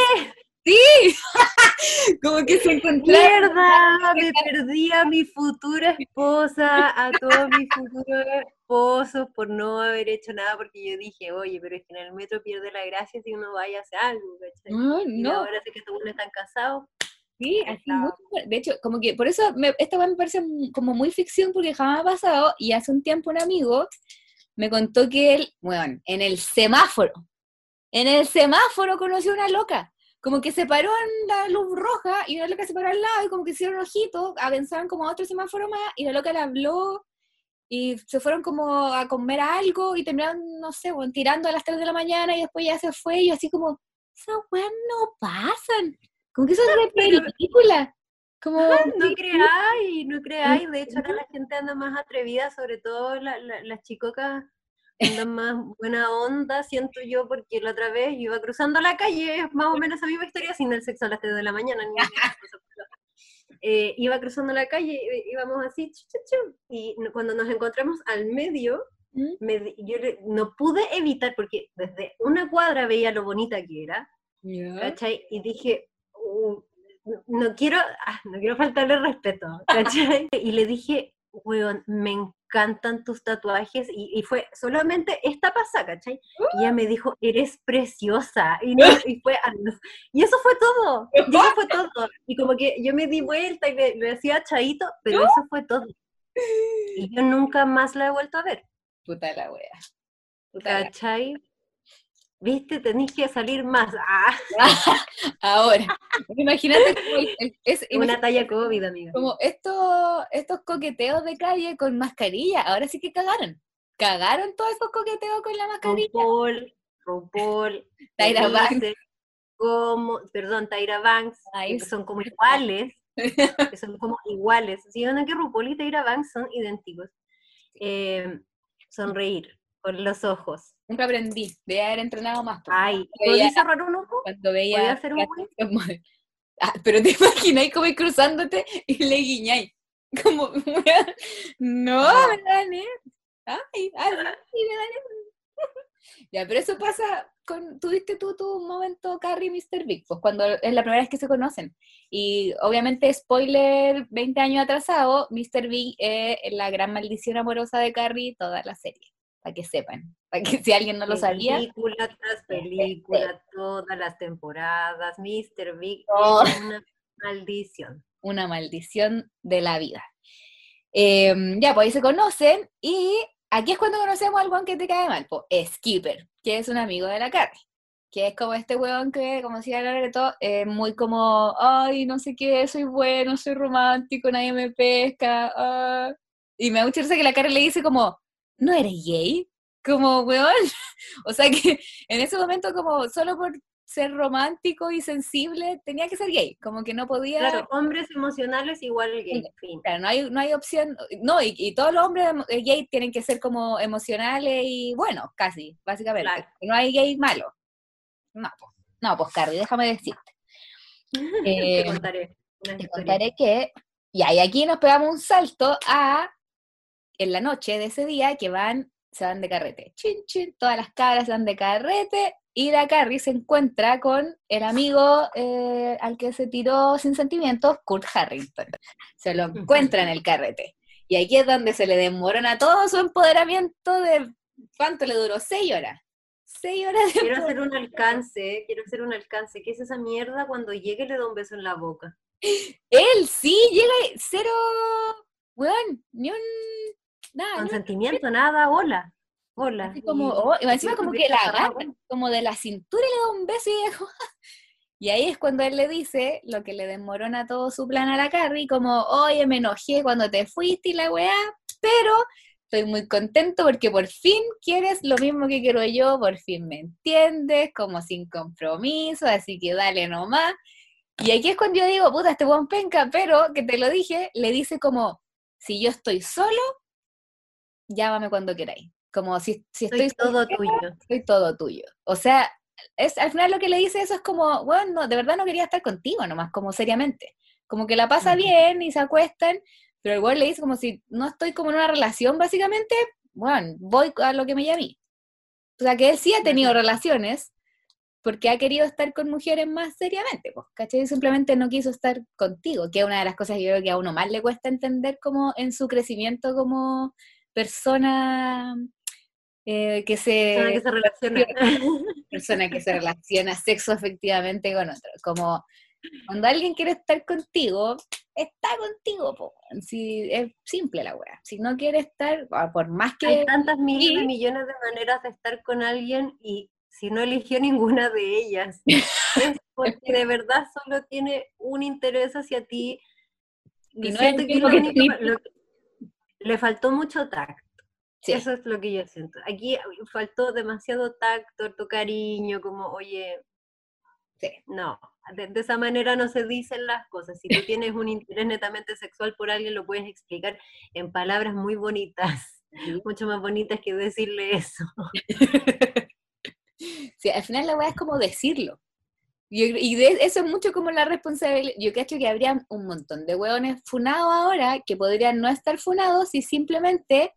Sí, como que se encontraron. ¡Mierda! Me perdí a mi futura esposa, a todos mis futuros esposos por no haber hecho nada, porque yo dije, oye, pero es que en el metro pierde la gracia si uno vaya a hacer algo, ¿cachai? No, Y no, ahora sé que todos están casados. Sí, así mucho. De hecho, como que por eso me, esta me parece como muy ficción porque jamás ha pasado y hace un tiempo un amigo me contó que él, bueno, en el semáforo, en el semáforo conoció a una loca. Como que se paró en la luz roja y una loca se paró al lado y como que hicieron ojitos, avanzaron como a otro semáforo más y la loca le habló y se fueron como a comer algo y terminaron, no sé, bueno, tirando a las 3 de la mañana y después ya se fue y yo así como, esas weas no pasan. Como que eso es de película. Como, No creáis, no creáis. De hecho, ahora la gente anda más atrevida, sobre todo la- la- las chicocas andan más buena onda, siento yo, porque la otra vez iba cruzando la calle, es más o menos esa misma historia, sin el sexo a las 3 de la mañana. ni eh, iba cruzando la calle, eh, íbamos así, chu, chu, chu, y cuando nos encontramos al medio, ¿Mm? me yo le- no pude evitar, porque desde una cuadra veía lo bonita que era, Ya. ¿cachai? Y dije, "Uh, no- no quiero, ah, no quiero faltarle respeto, ¿cachai? Y le dije, weón, me encantan tus tatuajes, y, y fue solamente esta pasada, ¿cachai? Y ella me dijo, eres preciosa, y, no, y fue, y eso fue todo, y eso fue todo, y como que yo me di vuelta y le, le hacía chaito, pero eso fue todo, y yo nunca más la he vuelto a ver, Puta la wea. Puta la- ¿cachai? Viste, tenés que salir más, ah, Ahora, imagínate como, el- es, una talla COVID, amiga. como estos, estos coqueteos de calle con mascarilla. Ahora sí que cagaron. Cagaron todos esos coqueteos con la mascarilla. RuPaul, RuPaul, Tyra Banks. como, perdón, Tyra Banks, Ay, que son como iguales, que son como iguales. Si no que RuPaul y Tyra Banks son idénticos. Eh, sonreír con los ojos. Nunca aprendí. Debía haber entrenado más. pues, Ay, ¿podéis cerrar un ojo? Cuando veía. ¿Podía hacer un. Ah, pero te imagináis como ir cruzándote y le guiñáis. Como, no, me. Ay, ay, ay, me da nervios. Ya, pero eso pasa con, tuviste tú tu momento Carrie y Mr. Big, pues cuando es la primera vez que se conocen. Y obviamente, spoiler, 20 años atrasado, Mr. Big es la gran maldición amorosa de Carrie toda la serie, para que sepan, para que si alguien no lo sabía. Película tras película, todas las temporadas, Mr. Big Oh. es una maldición. una maldición de la vida. Em, ya, pues ahí se conocen y aquí es cuando conocemos al weón que te cae mal, pues Skipper, que es un amigo de la Carrie, que es como este weón que, como decía Loreto, es muy como, ay, no sé qué, soy bueno, soy romántico, nadie me pesca, ah". y me da mucha risa que la Carrie le dice como, ¿no eres gay? Como, weón, o sea que en ese momento como solo por ser romántico y sensible tenía que ser gay, como que no podía... Claro, hombres emocionales igual gay, fin. Claro, no hay, no hay opción, no, y, y todos los hombres eh, gay tienen que ser como emocionales y buenos, casi, básicamente. Claro. No hay gay malo. No, pues, no, pues Carrie, déjame decirte. Eh, te contaré una Te historia. contaré que, y aquí nos pegamos un salto a, en la noche de ese día, que van, se van de carrete. Chin, chin, todas las cabras se van de carrete, y la Carrie se encuentra con el amigo eh, al que se tiró sin sentimientos, Kurt Harrington. Se lo encuentra en el carrete. Y aquí es donde se le demorona todo su empoderamiento de, ¿cuánto le duró? Seis horas. Seis horas de Quiero hacer un alcance, quiero hacer un alcance. ¿Qué es esa mierda cuando llegue le da un beso en la boca? Él sí llega y cero, weón, ni un, nada, Consentimiento, nada, hola. Hola. Así como, Y- oh, y encima como que la agarra, como de la cintura y le da un beso y dijo, y ahí es cuando él le dice lo que le desmorona todo su plan a la Carrie, como, oye, me enojé cuando te fuiste y la weá, pero estoy muy contento porque por fin quieres lo mismo que quiero yo, por fin me entiendes, como sin compromiso, así que dale nomás. Y aquí es cuando yo digo, puta, este buen penca, pero que te lo dije, le dice como, si yo estoy solo, llámame cuando queráis. Como si, si estoy... Soy todo tuyo. Soy todo tuyo. O sea, es, al final lo que le dice eso es como, bueno, de verdad no quería estar contigo nomás, como seriamente. Como que la pasa bien y se acuestan, pero igual le dice como si no estoy como en una relación, básicamente, bueno, voy a lo que me llamé. O sea, que él sí ha tenido relaciones porque ha querido estar con mujeres más seriamente, pues, ¿cachai? Simplemente no quiso estar contigo, que es una de las cosas que yo creo que a uno más le cuesta entender como en su crecimiento como persona eh, que se... Persona que se relaciona. Persona que se relaciona sexo afectivamente con otro. Como cuando alguien quiere estar contigo, está contigo, po. Si, es simple la weá. Si no quiere estar, ah, por más que... Hay tantas miles y millones de maneras de estar con alguien y si no eligió ninguna de ellas, es porque de verdad solo tiene un interés hacia ti. Y no que, le faltó mucho tacto. Eso es lo que yo siento. Aquí faltó demasiado tacto, tu cariño, como, oye, no, de, esa manera no se dicen las cosas. Si tú tienes un interés netamente sexual por alguien, lo puedes explicar en palabras muy bonitas, mucho más bonitas que decirle eso. sí, al final la weá es como decirlo. Y de, eso es mucho como la responsabilidad. Yo creo que habría un montón de hueones funados ahora que podrían no estar funados si simplemente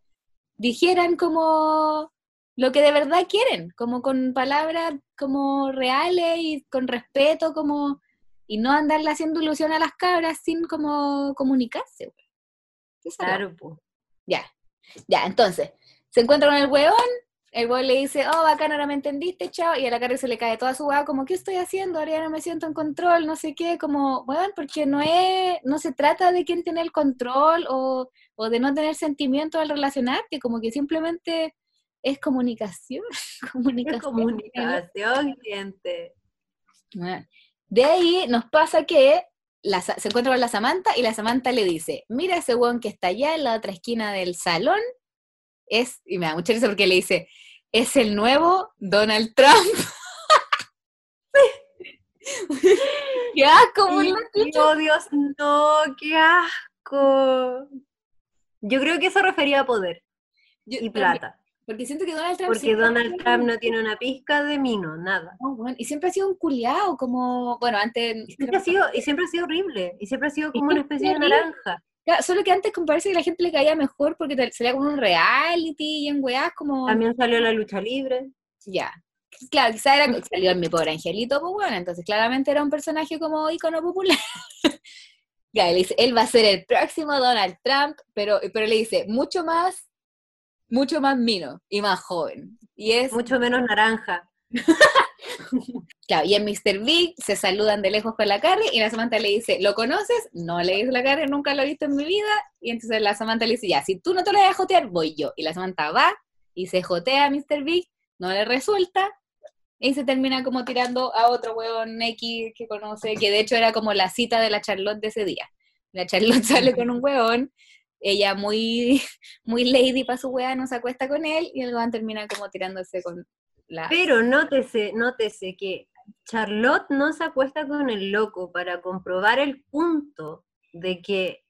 dijeran como lo que de verdad quieren, como con palabras como reales y con respeto, como y no andarle haciendo ilusión a las cabras sin como comunicarse. Claro, pues. Ya, ya, entonces, se encuentra con el hueón, el hueón le dice, oh, bacán, ahora me entendiste, chao, y a la cara se le cae toda su hueá, como, ¿qué estoy haciendo? Ahora ya no me siento en control, no sé qué, como, bueno, porque no es, no se trata de quién tiene el control o, o de no tener sentimientos al relacionarte, como que simplemente es comunicación. comunicación, es comunicación gente. de ahí nos pasa que se encuentra con la Samantha y la Samantha le dice, mira ese weón que está allá en la otra esquina del salón, es, y me da mucha risa porque le dice, es el nuevo Donald Trump. ¡Qué asco! ¡Oh, Dios, no! ¡Qué asco! Yo creo que eso refería a poder y plata. Porque siento que Donald Trump. Porque Donald Trump no tiene una pizca de mino, nada. y siempre ha sido un culiao, como. Bueno, antes. Y siempre, ha sido, y siempre ha sido horrible. Y siempre ha sido como una especie de naranja. Solo que antes como parece que la gente le caía mejor porque salía como un reality y en weás como. También salió la lucha libre. Ya. Claro, quizá era, salió en mi pobre angelito, pues bueno, entonces claramente era un personaje como ícono popular. ya, él dice, él va a ser el próximo Donald Trump, pero, pero le dice, mucho más mucho más mino y más joven. Y es... Mucho menos naranja. claro, y en Mr. Big se saludan de lejos con la Carrie y la Samantha le dice, ¿lo conoces? No le dice la Carrie, nunca lo he visto en mi vida. Y entonces la Samantha le dice, ya, si tú no te lo vas a jotear, voy yo. Y la Samantha va y se jotea a Mr. Big, no le resulta. Y se termina como tirando a otro huevón X que conoce, que de hecho era como la cita de la Charlotte de ese día. La Charlotte sale con un huevón ella muy, muy lady para su weá no se acuesta con él y el weón termina como tirándose con la... Pero nótese, nótese que Charlotte no se acuesta con el loco para comprobar el punto de que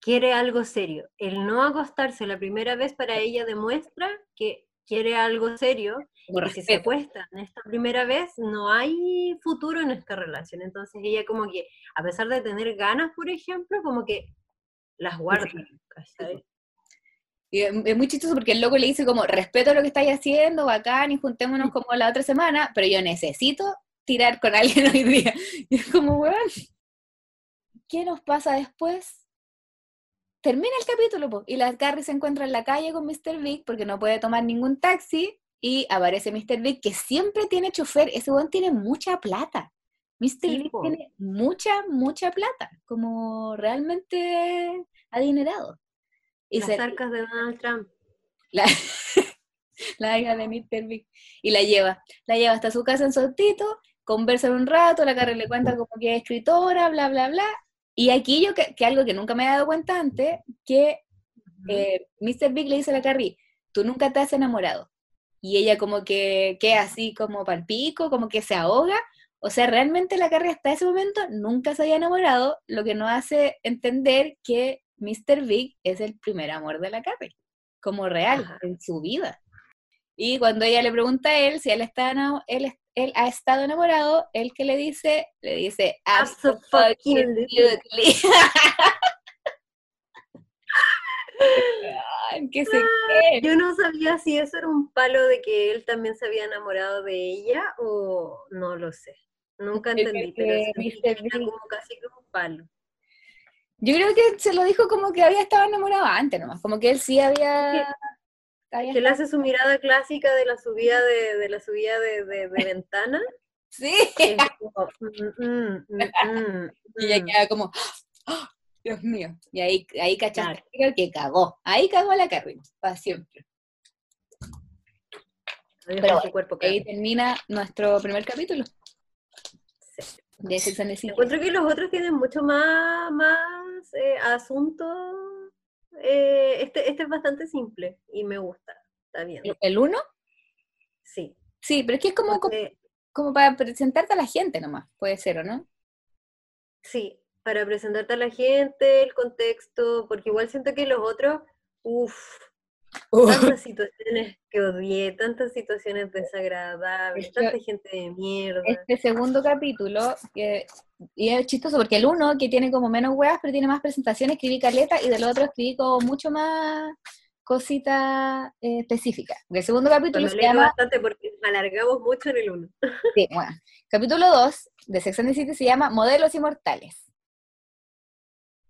quiere algo serio. El no acostarse la primera vez para ella demuestra que quiere algo serio y si se acuesta esta primera vez no hay futuro en esta relación. Entonces ella como que, a pesar de tener ganas, por ejemplo, como que las guarda. Y es muy chistoso porque el loco le dice como, respeto lo que estáis haciendo, bacán, y juntémonos como la otra semana, pero yo necesito tirar con alguien hoy día. Y es como, weón, ¿qué nos pasa después? Termina el capítulo, y la Carrie se encuentra en la calle con Mr. Big porque no puede tomar ningún taxi, y aparece Mr. Big que siempre tiene chofer, ese weón tiene mucha plata. Mr. Big tiene mucha, mucha plata, como realmente adinerado. Y Las arcas de Donald Trump. La, la hija de Mr. Big. Y la lleva. La lleva hasta su casa en su autito, conversan un rato, la cara le cuenta como que es escritora, bla, bla, bla. Y aquí yo, que, algo que nunca me he dado cuenta antes, que eh, Mr. Big le dice a la Carrie, tú nunca te has enamorado. Y ella como que queda así como palpico, como que se ahoga, o sea, realmente la Carrie hasta ese momento nunca se había enamorado, lo que nos hace entender que Mr. Big es el primer amor de la Carrie. como real, en su vida. Y cuando ella le pregunta a él si él, está, él, él ha estado enamorado, él que le dice, le dice, absolutely. ¿Qué se ah, Yo no sabía si eso era un palo de que él también se había enamorado de ella o no lo sé. Nunca entendí, pero era como casi como un palo. Yo creo que se lo dijo como que había estado enamorado antes nomás, como que él sí había... Que él hace su mirada clásica de la subida de, de la subida de, de, ventana. Sí. Mm, mm, mm, y ella queda como, ¡Oh, Dios mío. Y ahí, ahí cachaste que cagó. Ahí cagó la Carrie, para siempre. Pero ahí termina nuestro primer capítulo. Sí. De Encuentro que los otros tienen mucho más, más eh, asuntos. Eh, este, este es bastante simple y me gusta. Está bien. ¿El uno? Sí. Sí, pero es que es como, como, para presentarte a la gente nomás, puede ser, ¿o no? Sí, para presentarte a la gente, el contexto, porque igual siento que los otros, uff, tantas situaciones que odié, tantas situaciones desagradables, tanta gente de mierda. Este segundo capítulo, que, y es chistoso porque el uno, que tiene como menos weas, pero tiene más presentaciones, escribí caleta, y del otro escribí como mucho más cositas eh, específicas. El segundo capítulo se llama... bastante porque alargamos mucho en el uno. sí, bueno. Capítulo 2 de Sex and the City se llama Modelos Inmortales.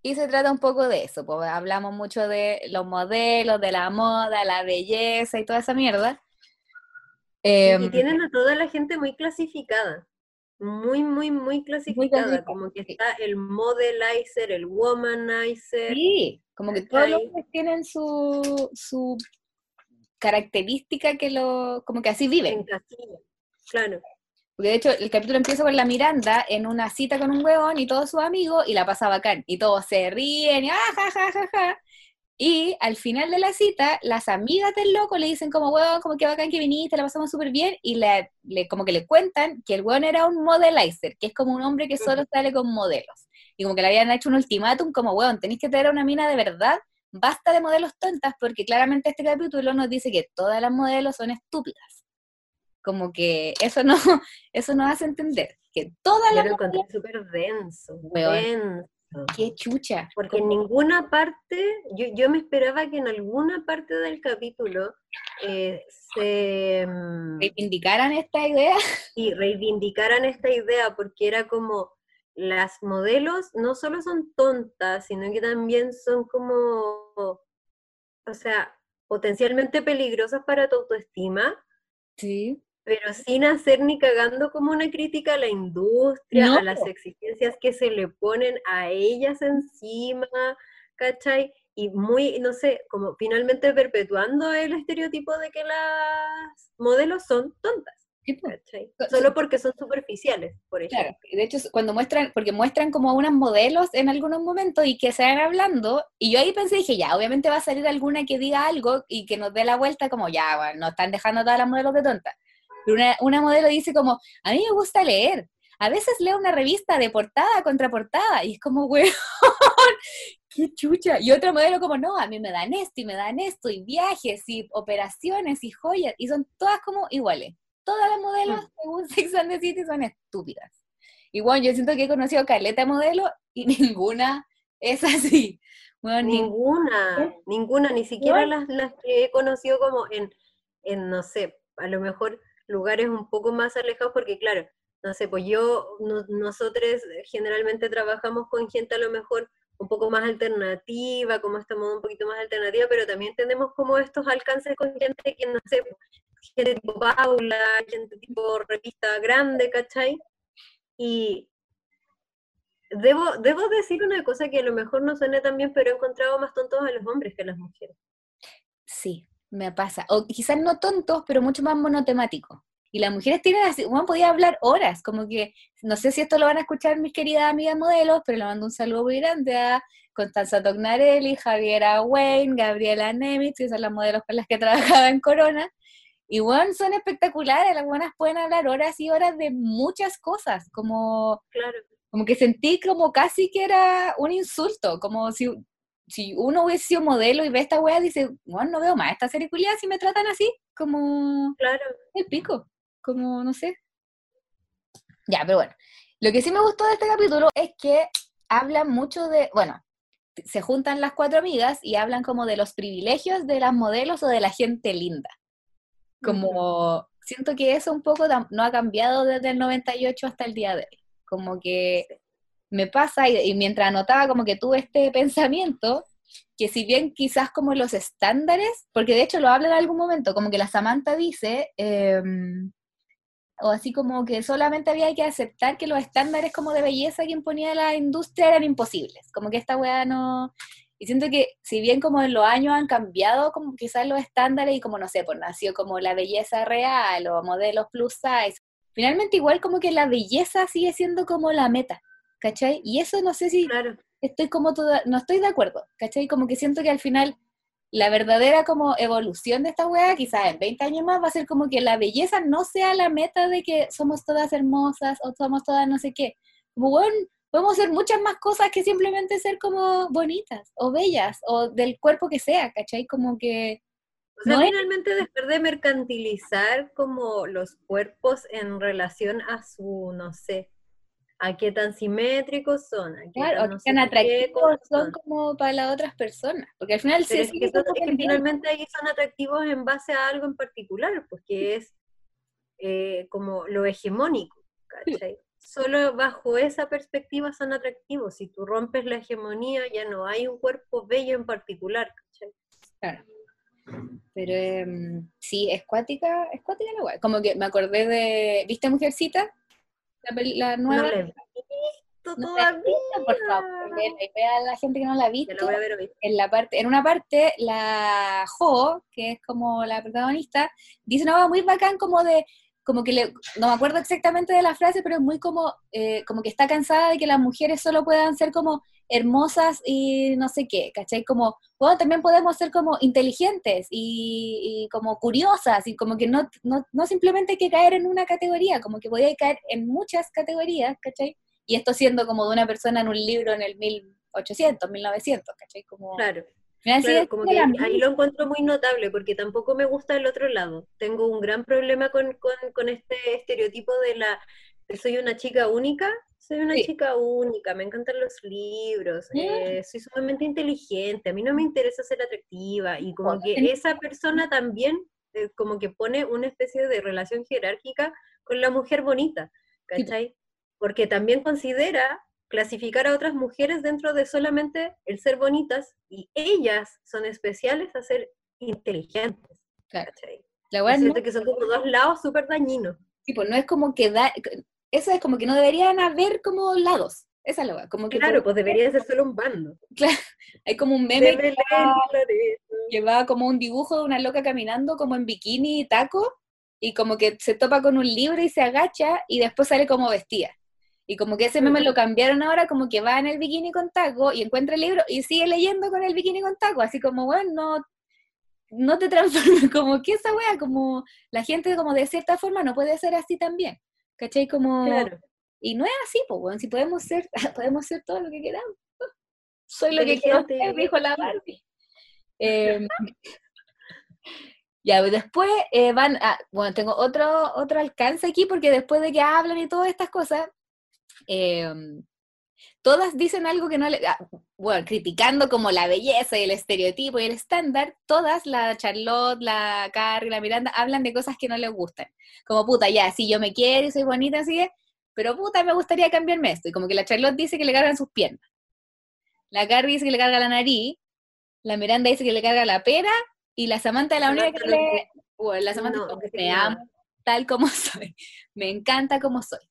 Y se trata un poco de eso, pues hablamos mucho de los modelos, de la moda, la belleza y toda esa mierda. y em, tienen a toda la gente muy clasificada, muy, muy, muy clasificada, como que está el modelizer, el womanizer. Sí, como que todos los tienen su, su característica que lo, como que así viven. claro. Porque de hecho el capítulo empieza con la Miranda en una cita con un huevón y todos sus amigos y la pasa bacán. Y todos se ríen y ah, ja, ja, ja, ja. Y al final de la cita, las amigas del loco le dicen como, huevón, como que bacán que viniste, la pasamos súper bien. Y le, como que le cuentan que el huevón era un modelizer, que es como un hombre que solo sale con modelos. Y como que le habían hecho un ultimátum como, huevón, tenéis que tener una mina de verdad, basta de modelos tontas, porque claramente este capítulo nos dice que todas las modelos son estúpidas como que eso no, eso no hace entender que toda la... Yo lo encontré súper denso, denso. Qué chucha. Porque en ninguna parte, yo, yo, me esperaba que en alguna parte del capítulo eh, se... Mm, reivindicaran esta idea. Y reivindicaran esta idea, porque era como, las modelos no solo son tontas, sino que también son como, o sea, potencialmente peligrosas para tu autoestima. Sí pero sin hacer ni cagando como una crítica a la industria, a las exigencias que se le ponen a ellas encima, ¿cachai? Y muy, no sé, como finalmente perpetuando el estereotipo de que las modelos son tontas. ¿cachai? Solo porque son superficiales, por ejemplo. Claro, de hecho, cuando muestran, porque muestran como unas modelos en algunos momentos y que se van hablando, y yo ahí pensé, dije, ya, obviamente va a salir alguna que diga algo y que nos dé la vuelta como, ya, bueno, nos están dejando todas las modelos de tontas pero una, modelo dice como, a mí me gusta leer. A veces leo una revista de portada contra portada y es como, weón, qué chucha. Y otra modelo como, no, a mí me dan esto y me dan esto y viajes y operaciones y joyas y son todas como iguales. Todas las modelos, mm. según Sex and the City, son estúpidas. Igual yo siento que he conocido caleta modelo y ninguna es así. ninguna, ninguna, ni siquiera las, las que he conocido como en, en, no sé, a lo mejor lugares un poco más alejados, porque claro, no sé, pues yo, nosotros generalmente trabajamos con gente a lo mejor un poco más alternativa, como estamos un poquito más alternativa, pero también tenemos como estos alcances con gente que, no sé, gente tipo Paula, gente tipo revista grande, ¿cachai? Y debo, debo decir una cosa que a lo mejor no suena tan bien, pero he encontrado más tontos a los hombres que a las mujeres. Sí, me pasa. O quizás no tontos, pero mucho más monotemáticos. Y las mujeres tienen así, uno podía hablar horas, como que, no sé si esto lo van a escuchar mis queridas amigas modelos, pero le mando un saludo muy grande a Constanza Tognarelli, Javiera Wayne, Gabriela Nemitz, que son las modelos con las que trabajaba en Corona. Y bueno, son espectaculares, las buenas pueden hablar horas y horas de muchas cosas, como, claro. como que sentí como casi que era un insulto, como si si uno hubiese sido modelo y ve esta weá, dice, bueno, no veo más esta serie culiada si me tratan así, como Claro. el pico, como, no sé. Ya, pero bueno, lo que sí me gustó de este capítulo es que hablan mucho de, bueno, se juntan las cuatro amigas y hablan como de los privilegios de las modelos o de la gente linda. Como, siento que eso un poco no ha cambiado desde el 98 hasta el día de hoy. Como que me pasa y, mientras anotaba como que tuve este pensamiento, que si bien quizás como los estándares, porque de hecho lo habla en algún momento, como que la Samantha dice, em, o así como que solamente había que aceptar que los estándares como de belleza que imponía la industria eran imposibles, como que esta weá no... Y siento que si bien como en los años han cambiado como quizás los estándares y como no sé, pues nació como la belleza real o modelos plus size, finalmente igual como que la belleza sigue siendo como la meta, ¿cachai? Y eso no sé si Claro. estoy como toda, no estoy de acuerdo, ¿cachai? Como que siento que al final la verdadera como evolución de esta weá, quizás en 20 años más, va a ser como que la belleza no sea la meta de que somos todas hermosas o somos todas no sé qué. Como, bueno, podemos hacer muchas más cosas que simplemente ser como bonitas o bellas o del cuerpo que sea, ¿cachai? Como que... O sea, No es- finalmente dejar de mercantilizar como los cuerpos en relación a su, no sé, a qué tan simétricos son, a qué Claro, tan no qué atractivos son como para las otras personas, porque al final sí es que, son- es que finalmente ahí son atractivos en base a algo en particular, pues que es eh, como lo hegemónico, ¿cachai? Solo bajo esa perspectiva son atractivos. Si tú rompes la hegemonía, ya no hay un cuerpo bello en particular, ¿cachai? Claro. Pero em, sí, es cuática, es cuática la weá. Como que me acordé de. ¿Viste Mujercita? La, la No nueva. la he visto No la todavía. visto, por favor, vea a la gente que no la ha visto. la voy a ver hoy. En la parte, en una parte, la Jo, que es como la protagonista, dice una cosa muy bacán como de, como que le, no me acuerdo exactamente de la frase, pero es muy como, eh, como que está cansada de que las mujeres solo puedan ser como hermosas y no sé qué, ¿cachai? Como, bueno, también podemos ser como inteligentes y, y como curiosas y como que no, no, no simplemente hay que caer en una categoría, como que podía caer en muchas categorías, ¿cachai? Y esto siendo como de una persona en un libro en el 1800, 1900, ¿cachai? Como, Claro. Como que ahí lo encuentro muy notable, porque tampoco me gusta el otro lado. Tengo un gran problema con, con- con este estereotipo de la soy una chica única, soy una Sí. chica única, me encantan los libros, Mm. eh, soy sumamente inteligente, a mí no me interesa ser atractiva, y como que esa persona también eh, como que pone una especie de relación jerárquica con la mujer bonita, Sí. ¿cachai? Porque también considera clasificar a otras mujeres dentro de solamente el ser bonitas y ellas son especiales a ser inteligentes. Claro. ¿cachai? La Y weá no, siento que son como dos lados súper dañinos. tipo, no es como que da, eso es como que no deberían haber como lados. Esa es la como que Claro, pues debería ser solo un bando. hay como un meme que va como un dibujo de una loca caminando como en bikini y taco, y como que se topa con un libro y se agacha, y después sale como vestida. Y como que ese meme lo cambiaron ahora, como que va en el bikini con taco y encuentra el libro y sigue leyendo con el bikini con taco, así como, bueno, no, no te transformes, como que esa wea, como la gente como de cierta forma no puede ser así también, ¿cachai? Como, Claro. y no es así, pues, bueno, si podemos ser, podemos ser todo lo que queramos. Soy lo que quiero ser, dijo la. Barbie. Em, ya, pues después eh, van a, bueno, tengo otro, otro alcance aquí porque después de que hablan y todas estas cosas, em, todas dicen algo que no le, ah, bueno, criticando como la belleza y el estereotipo y el estándar, todas, la Charlotte, la Carrie, la Miranda, hablan de cosas que no les gustan. Como puta, ya, sí, yo me quiero y soy bonita, así es, pero puta, me gustaría cambiarme esto. Y como que la Charlotte dice que le cargan sus piernas. La Carrie dice que le carga la nariz, la Miranda dice que le carga la pera, y la Samantha la única que le... Bueno, la Samantha no, es como, me amo tal como soy, me encanta como soy.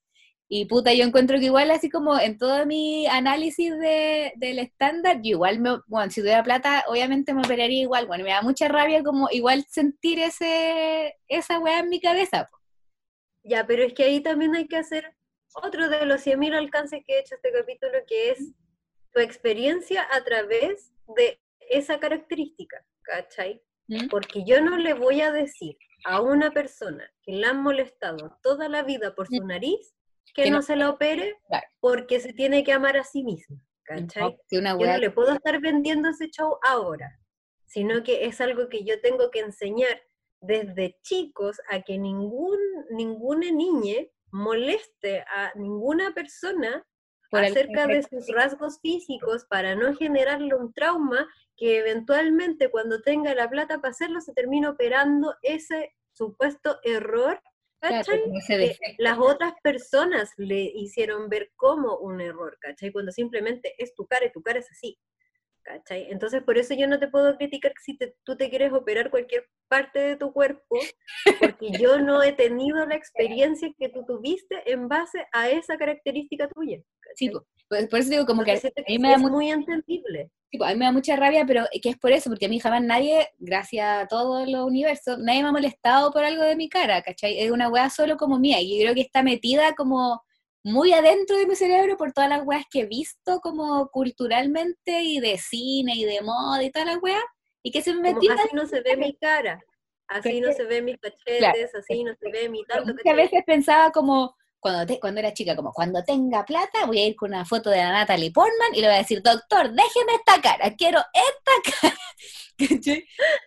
Y puta, yo encuentro que igual así como en todo mi análisis de, del estándar, yo igual, me, bueno, si tuviera plata, obviamente me operaría igual, bueno, me da mucha rabia como igual sentir ese, esa weá en mi cabeza. po. Ya, pero es que ahí también hay que hacer otro de los 100.000 alcances que he hecho este capítulo, que es tu experiencia a través de esa característica, ¿cachai? ¿Mm? Porque yo no le voy a decir a una persona que la han molestado toda la vida por su nariz que Que no no- se la opere Claro. porque se tiene que amar a sí misma, ¿cachai? Yo no le puedo estar vendiendo ese show ahora, sino que es algo que yo tengo que enseñar desde chicos a que ningún, ninguna niña moleste a ninguna persona acerca de sus rasgos físicos para no generarle un trauma que eventualmente cuando tenga la plata para hacerlo se termine operando ese supuesto error ¿cachai? las otras personas le hicieron ver como un error, ¿cachai? Cuando simplemente es tu cara y tu cara es así. ¿Cachai? Entonces, por eso yo no te puedo criticar si tú te quieres operar cualquier parte de tu cuerpo, porque yo no he tenido la experiencia que tú tuviste en base a esa característica tuya. Sí, pues, por eso digo como que, a mí me da muy entendible. a mí me da mucha rabia, pero que es por eso, porque a mí jamás nadie, gracias a todo el universo, nadie me ha molestado por algo de mi cara, ¿cachai? Es una weá solo como mía, y yo creo que está metida como muy adentro de mi cerebro por todas las weas que he visto como culturalmente y de cine y de moda y todas las weas, y que se me metió... Así no se ve mi cara, así no se ve mis cachetes, así no se ve mi tanto... a veces pensaba como, cuando, cuando era chica, como cuando tenga plata voy a ir con una foto de la Natalie Portman y le voy a decir, doctor, déjeme esta cara, quiero esta cara.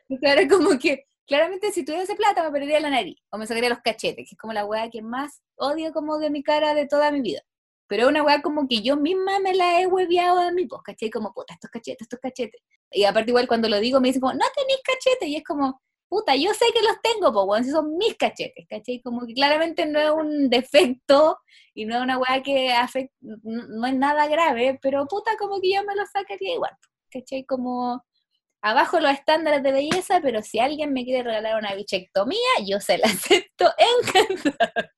y claro, como que claramente si tuviese plata me perdería la nariz o me sacaría los cachetes, que es como la weá que más odio como de mi cara de toda mi vida. Pero es una weá como que yo misma me la he hueviado a mi pues, ¿cachai? Como, puta, estos cachetes, estos cachetes. Y aparte igual cuando lo digo me dicen como, no tenéis cachetes, y es como, puta, yo sé que los tengo, pues, bueno, si son mis cachetes, ¿cachai? Como que claramente no es un defecto y no es una weá que afecta, no, es nada grave, pero puta, como que yo me lo sacaría igual, ¿cachai? Como abajo los estándares de belleza, pero si alguien me quiere regalar una bichectomía, yo se la acepto encantada.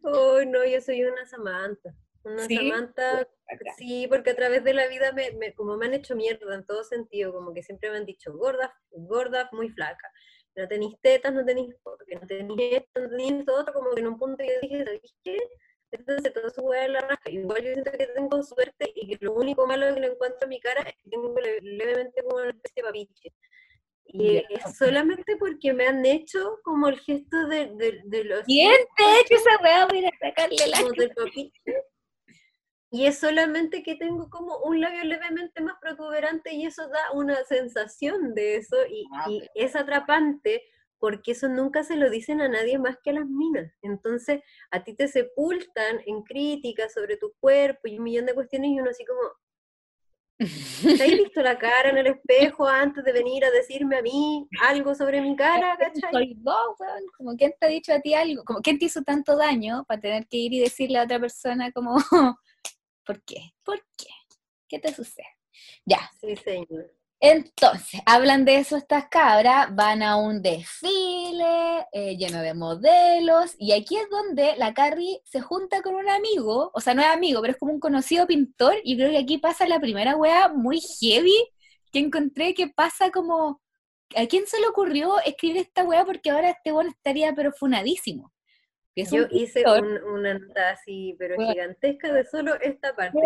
Uy, no, yo soy una Samantha. Una Samantha, sí, porque a través de la vida, me, como me han hecho mierda en todo sentido, como que siempre me han dicho gorda, gorda, muy flaca. No tenéis tetas, no tenéis porque no tenéis esto, no tenéis otro, como que en un punto yo dije, ¿sabéis qué? Entonces todo su hueá en la raja. Igual yo siento que tengo suerte y que lo único malo que le encuentro a mi cara es que tengo levemente como una especie de papiche. Y es solamente porque me han hecho como el gesto de, de, los... ¿Quién te ha hecho esa weá? Voy a sacarle la... Y es solamente que tengo como un labio levemente más protuberante y eso da una sensación de eso y, ah, y es atrapante porque eso nunca se lo dicen a nadie más que a las minas. Entonces, a ti te sepultan en críticas sobre tu cuerpo y un millón de cuestiones y uno así como, ¿Te has visto la cara en el espejo antes de venir a decirme a mí algo sobre mi cara? ¿cachai? Como quién te ha dicho a ti algo, como quién te hizo tanto daño para tener que ir y decirle a otra persona como, ¿por qué? ¿Por qué? ¿Qué te sucede? Ya. Sí, señor. Entonces, hablan de eso estas cabras, van a un desfile eh, lleno de modelos, y aquí es donde la Carrie se junta con un amigo, o sea, no es amigo, pero es como un conocido pintor, y creo que aquí pasa la primera wea muy heavy que encontré que pasa como, ¿a quién se le ocurrió escribir esta wea? Porque ahora este bueno estaría pero Yo hice una nota así, pero gigantesca de solo esta parte.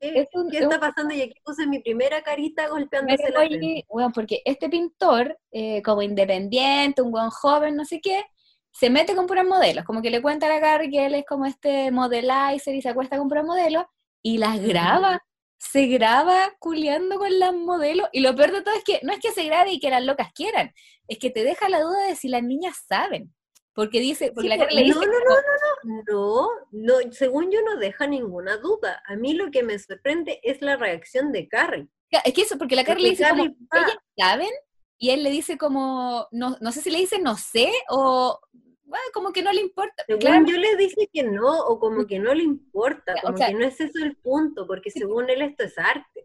¿qué, está pasando? Y aquí puse mi primera carita golpeándose la frente. Bueno, porque este pintor, eh, como independiente, un buen joven, no sé qué, se mete con puras modelos. Como que le cuenta a la Gary que él es como este modelizer y se acuesta con puras modelos y las graba. Se graba culeando con las modelos. Y lo peor de todo es que no es que se grabe y que las locas quieran, es que te deja la duda de si las niñas saben. Porque dice, porque la le dice, no, no, no, no, no, no, según yo no deja ninguna duda. A mí lo que me sorprende es la reacción de Carrie. Es que eso, porque la Carrie le dice como, ellas saben, y él le dice como, no, no sé si le dice no sé, o bueno, como que no le importa. Según yo le dice que no, o como que no le importa, como que no es eso el punto, porque según él esto es arte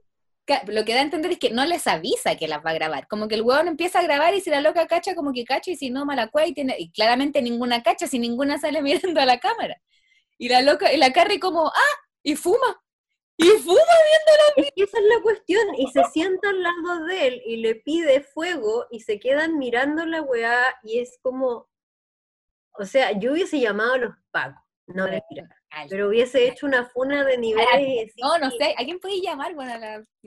lo que da a entender es que no les avisa que las va a grabar. Como que el huevón empieza a grabar y si la loca cacha, como que cacha, y si no, mala y tiene, y claramente ninguna cacha, si ninguna sale mirando a la cámara. Y la loca, y la Carrie como, ah, y fuma. Y fuma viendo la Esa es la cuestión. Y se sienta al lado de él y le pide fuego y se quedan mirando la weá y es como, o sea, yo hubiese llamado a los pacos, no le pero hubiese hecho una funa de niveles. No, no sé, ¿a quién podéis llamar? Bueno,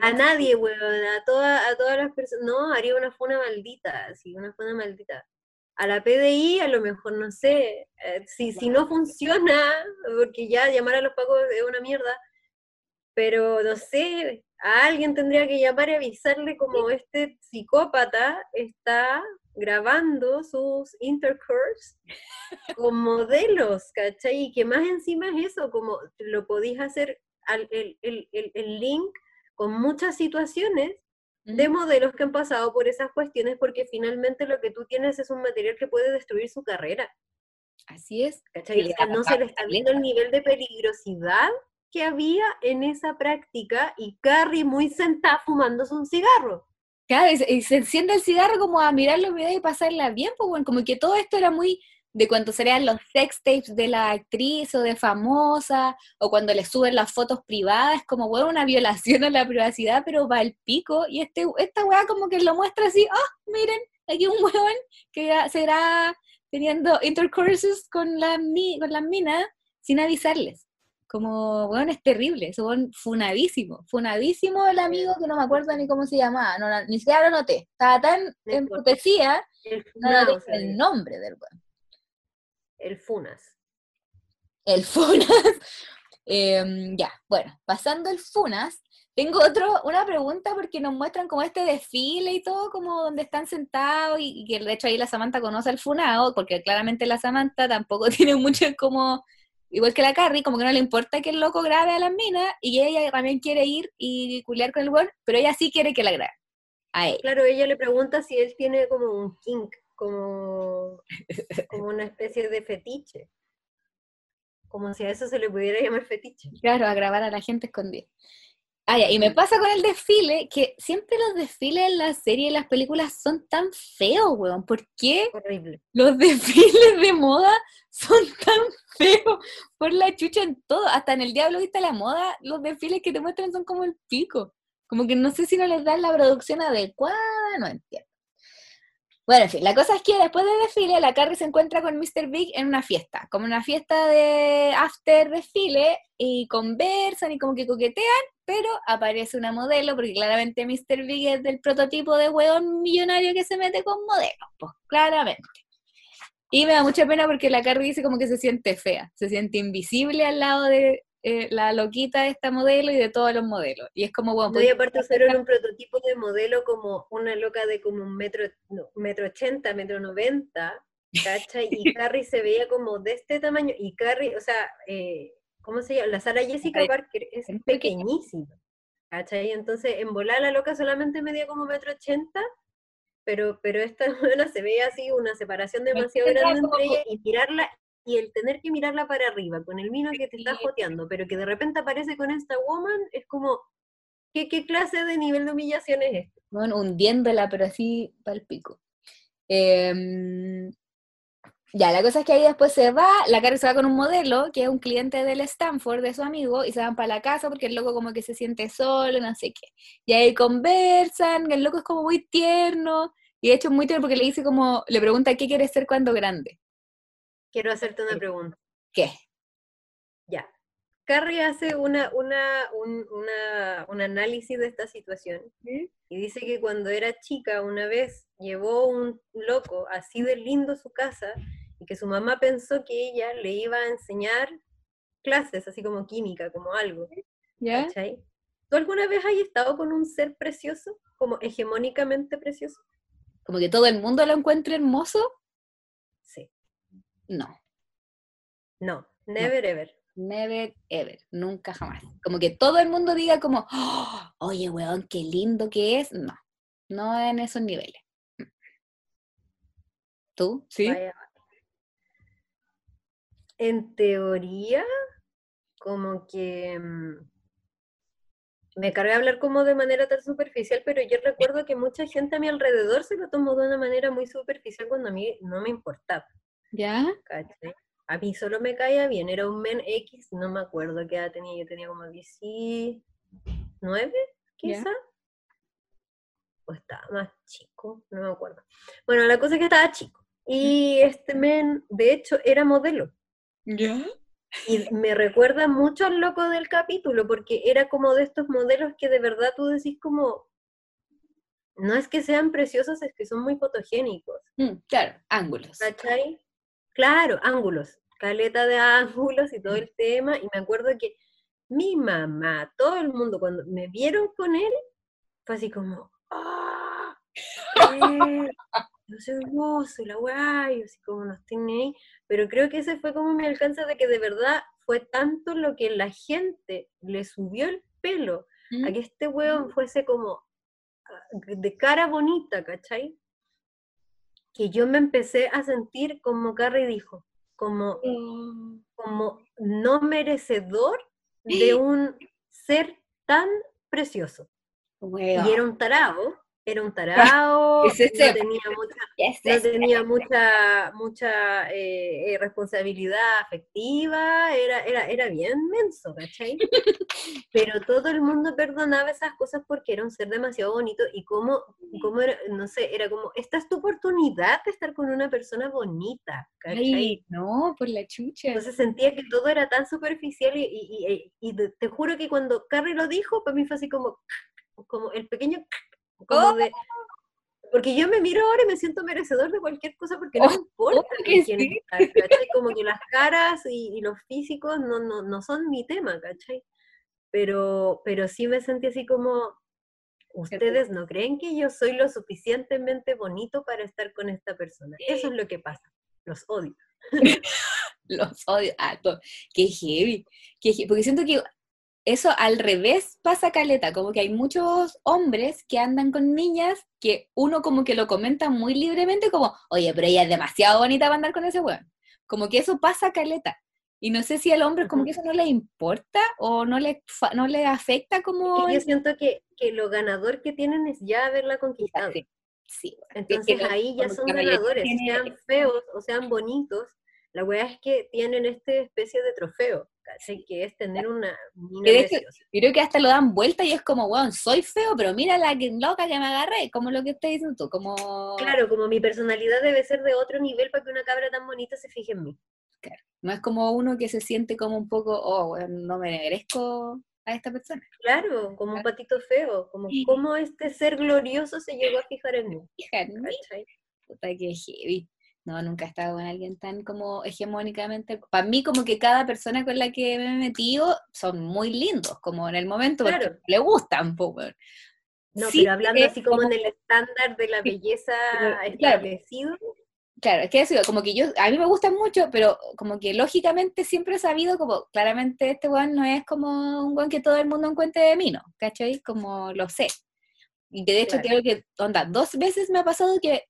a, nadie, weón, a, toda, a todas las personas. No, haría una funa maldita, sí, una funa maldita. A la PDI, a lo mejor, no sé, eh, si, si no funciona, porque ya llamar a los pagos es una mierda, pero no sé, a alguien tendría que llamar y avisarle como este psicópata está grabando sus intercourse con modelos, ¿cachai? Y que más encima es eso, como lo podéis hacer el, el, link con muchas situaciones de modelos que han pasado por esas cuestiones, porque finalmente lo que tú tienes es un material que puede destruir su carrera. Así es. ¿Cachai? no se le está viendo el nivel de peligrosidad que había en esa práctica y Carrie muy sentada fumándose un cigarro. Y se, enciende el cigarro como a mirar los videos y pasarla bien, pues como que todo esto era muy de cuando serían los sex tapes de la actriz o de famosa, o cuando le suben las fotos privadas, como, bueno, una violación a la privacidad, pero va al pico, y este, esta weá como que lo muestra así, oh, miren, aquí un huevón que será teniendo intercourses con, la, con las minas sin avisarles. Como, bueno, es terrible, es funadísimo, funadísimo el amigo que no me acuerdo ni cómo se llamaba, no, ni siquiera lo noté, estaba tan emputecida, no noté el nombre del weón. El Funas. El Funas. Em, ya, bueno, pasando el Funas, tengo otro, una pregunta porque nos muestran como este desfile y todo, como donde están sentados y, que de hecho ahí la Samantha conoce al Funado, porque claramente la Samantha tampoco tiene mucho como, igual que la Carrie, como que no le importa que el loco grabe a las minas y ella también quiere ir y culiar con el weón, pero ella sí quiere que la grabe. A. Claro, ella le pregunta si él tiene como un kink como, como una especie de fetiche. Como si a eso se le pudiera llamar fetiche. Claro, a grabar a la gente escondida. Ah, y me pasa con el desfile, que siempre los desfiles en la serie y las películas son tan feos, weón. ¿Por qué Horrible. los desfiles de moda son tan feos? Por la chucha en todo. Hasta en el Diablo Vista la Moda, los desfiles que te muestran son como el pico. Como que no sé si no les dan la producción adecuada, no entiendo. Bueno, en fin, la cosa es que después del desfile, la Carrie se encuentra con Mr. Big en una fiesta, como una fiesta de after desfile, y conversan y como que coquetean, pero aparece una modelo, porque claramente Mr. Big es del prototipo de hueón millonario que se mete con modelos, pues claramente. Y me da mucha pena porque la Carrie dice como que se siente fea, se siente invisible al lado de eh, la loquita de esta modelo y de todos los modelos. Y es como, bueno, y aparte usaron un prototipo de modelo como una loca de como un metro, metro ochenta, metro noventa, ¿cachai? Y Carrie se veía como de este tamaño, y Carrie, o sea, eh, ¿cómo se llama? La Sara Jessica Parker es pequeñísima, ¿cachai? Entonces, en volar la loca solamente medía como metro ochenta, pero, pero esta buena se veía así, una separación demasiado grande entre ella, y tirarla y el tener que mirarla para arriba con el vino que te está joteando, pero que de repente aparece con esta woman, es como, ¿qué, qué clase de nivel de humillación es esto? Bueno, hundiéndola, pero así palpico. Eh, ya, la cosa es que ahí después se va, la cara se va con un modelo, que es un cliente del Stanford, de su amigo, y se van para la casa porque el loco como que se siente solo, no sé qué. Y ahí conversan, el loco es como muy tierno, y de hecho es muy tierno porque le dice como, le pregunta qué quiere ser cuando grande. Quiero hacerte una pregunta. ¿Qué? Ya. Carrie hace una, una, un, un análisis de esta situación y dice que cuando era chica una vez llevó un loco así de lindo a su casa y que su mamá pensó que ella le iba a enseñar clases, así como química, como algo. ¿Ya? ¿Tú alguna vez has estado con un ser precioso, como hegemónicamente precioso? Como que todo el mundo lo encuentre hermoso. No. No, never ever. Never ever, nunca jamás. Como que todo el mundo diga como, oh, oye, weón, qué lindo que es. No, no en esos niveles. ¿Tú? ¿Sí? En teoría, como que mm, me cargué a hablar como de manera tan superficial, pero yo recuerdo que mucha gente a mi alrededor se lo tomó de una manera muy superficial cuando a mí no me importaba. ¿Ya? A mí solo me caía bien, era un men X, no me acuerdo qué edad tenía, yo tenía como 19, quizá. O estaba más chico, no me acuerdo. Bueno, la cosa es que estaba chico. Y este men, de hecho, era modelo. ¿Ya? Y me recuerda mucho al loco del capítulo, porque era como de estos modelos que de verdad tú decís como, no es que sean preciosos, es que son muy fotogénicos. Mm, claro, ángulos. ¿Cachai? Claro, ángulos, caleta de ángulos y todo el tema. Y me acuerdo que mi mamá, todo el mundo, cuando me vieron con él, fue así como, ¡ah! Eh, yo soy hermoso, la guay, así como no tiene ahí. Pero creo que ese fue como mi alcance de que de verdad fue tanto lo que la gente le subió el pelo a ¿Mm? que este weón fuese como ah, de cara bonita, ¿cachai? Que yo me empecé a sentir como Carrie dijo, como, como no merecedor de un ser tan precioso. Y era un tarao, era un tarao, no tenía mucha, no tenía mucha, mucha eh, eh, responsabilidad afectiva, era, era, era bien menso, ¿cachai? Pero todo el mundo perdonaba esas cosas porque era un ser demasiado bonito y como, como era, no sé, era como, esta es tu oportunidad de estar con una persona bonita, ¿cachai? Ay, no, por la chucha. Entonces sentía que todo era tan superficial y, y- y- y te juro que cuando Carrie lo dijo, para mí fue así como, como el pequeño, como de... Porque yo me miro ahora y me siento merecedor de cualquier cosa porque no Oh, me importa que quién sí. Como que las caras y, y los físicos no, no, no son mi tema, ¿cachai? Pero, pero sí me sentí así como, ustedes no creen que yo soy lo suficientemente bonito para estar con esta persona. Eso es lo que pasa. Los odio. Los odio. Ah, qué heavy. Qué he- Porque siento que eso al revés pasa caleta, como que hay muchos hombres que andan con niñas que uno como que lo comenta muy libremente como, oye, pero ella es demasiado bonita para andar con ese weón. Como que eso pasa caleta. Y no sé si al hombre como que eso no le importa o no le, no le afecta como... Yo siento que, que lo ganador que tienen es ya haberla conquistado. Sí, sí. Entonces que ahí ya son ganadores, tiene- sean feos o sean bonitos. La weá es que tienen esta especie de trofeo, ¿cachai? Que es tener una Que creo que hasta lo dan vuelta y es como, weón, soy feo, pero mira la que- loca que me agarré, como lo que estás diciendo tú, como... Claro, como mi personalidad debe ser de otro nivel para que una cabra tan bonita se fije en mí. No es como uno que se siente como un poco, oh, weón, no me merezco a esta persona. Claro, como un patito feo, como cómo este ser glorioso se llegó a fijar en mí. ¿cachai? puta que heavy. No, nunca he estado con alguien tan como hegemónicamente. Para mí, como que cada persona con la que me he metido son muy lindos, como en el momento, Claro. le gustan, po, weón. No, Sí, pero hablando así como como- en el estándar de la belleza Pero, claro. establecido, Claro, es que eso, como que yo, a mí me gustan mucho, pero como que lógicamente siempre he sabido como, claramente este weón no es como un weón que todo el mundo encuentre de mí, ¿no? ¿Cachai? Como lo sé. Y de hecho Claro. creo que, onda, dos veces me ha pasado que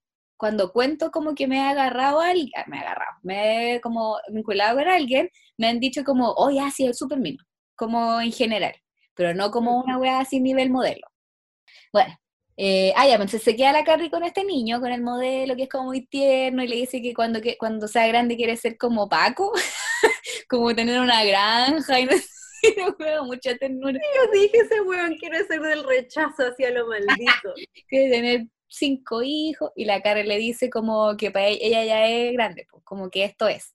cuando cuento como que me he agarrado a alguien, ah, me he agarrado, me he como vinculado con alguien, me han dicho como, oh, ya, sí, es súper mino, como en general, pero no como una weá así nivel modelo. Bueno, eh, ah, ya, entonces se queda la Carrie con este niño, con el modelo, que es como muy tierno, y le dice que cuando, que cuando sea grande quiere ser como Paco, como tener una granja, y no sé, no juega mucha ternura, yo dije, ese weón quiere ser del rechazo hacia lo maldito. quiere tener cinco hijos, y la Carrie le dice como que para ella, ella ya es grande, pues, como que esto es.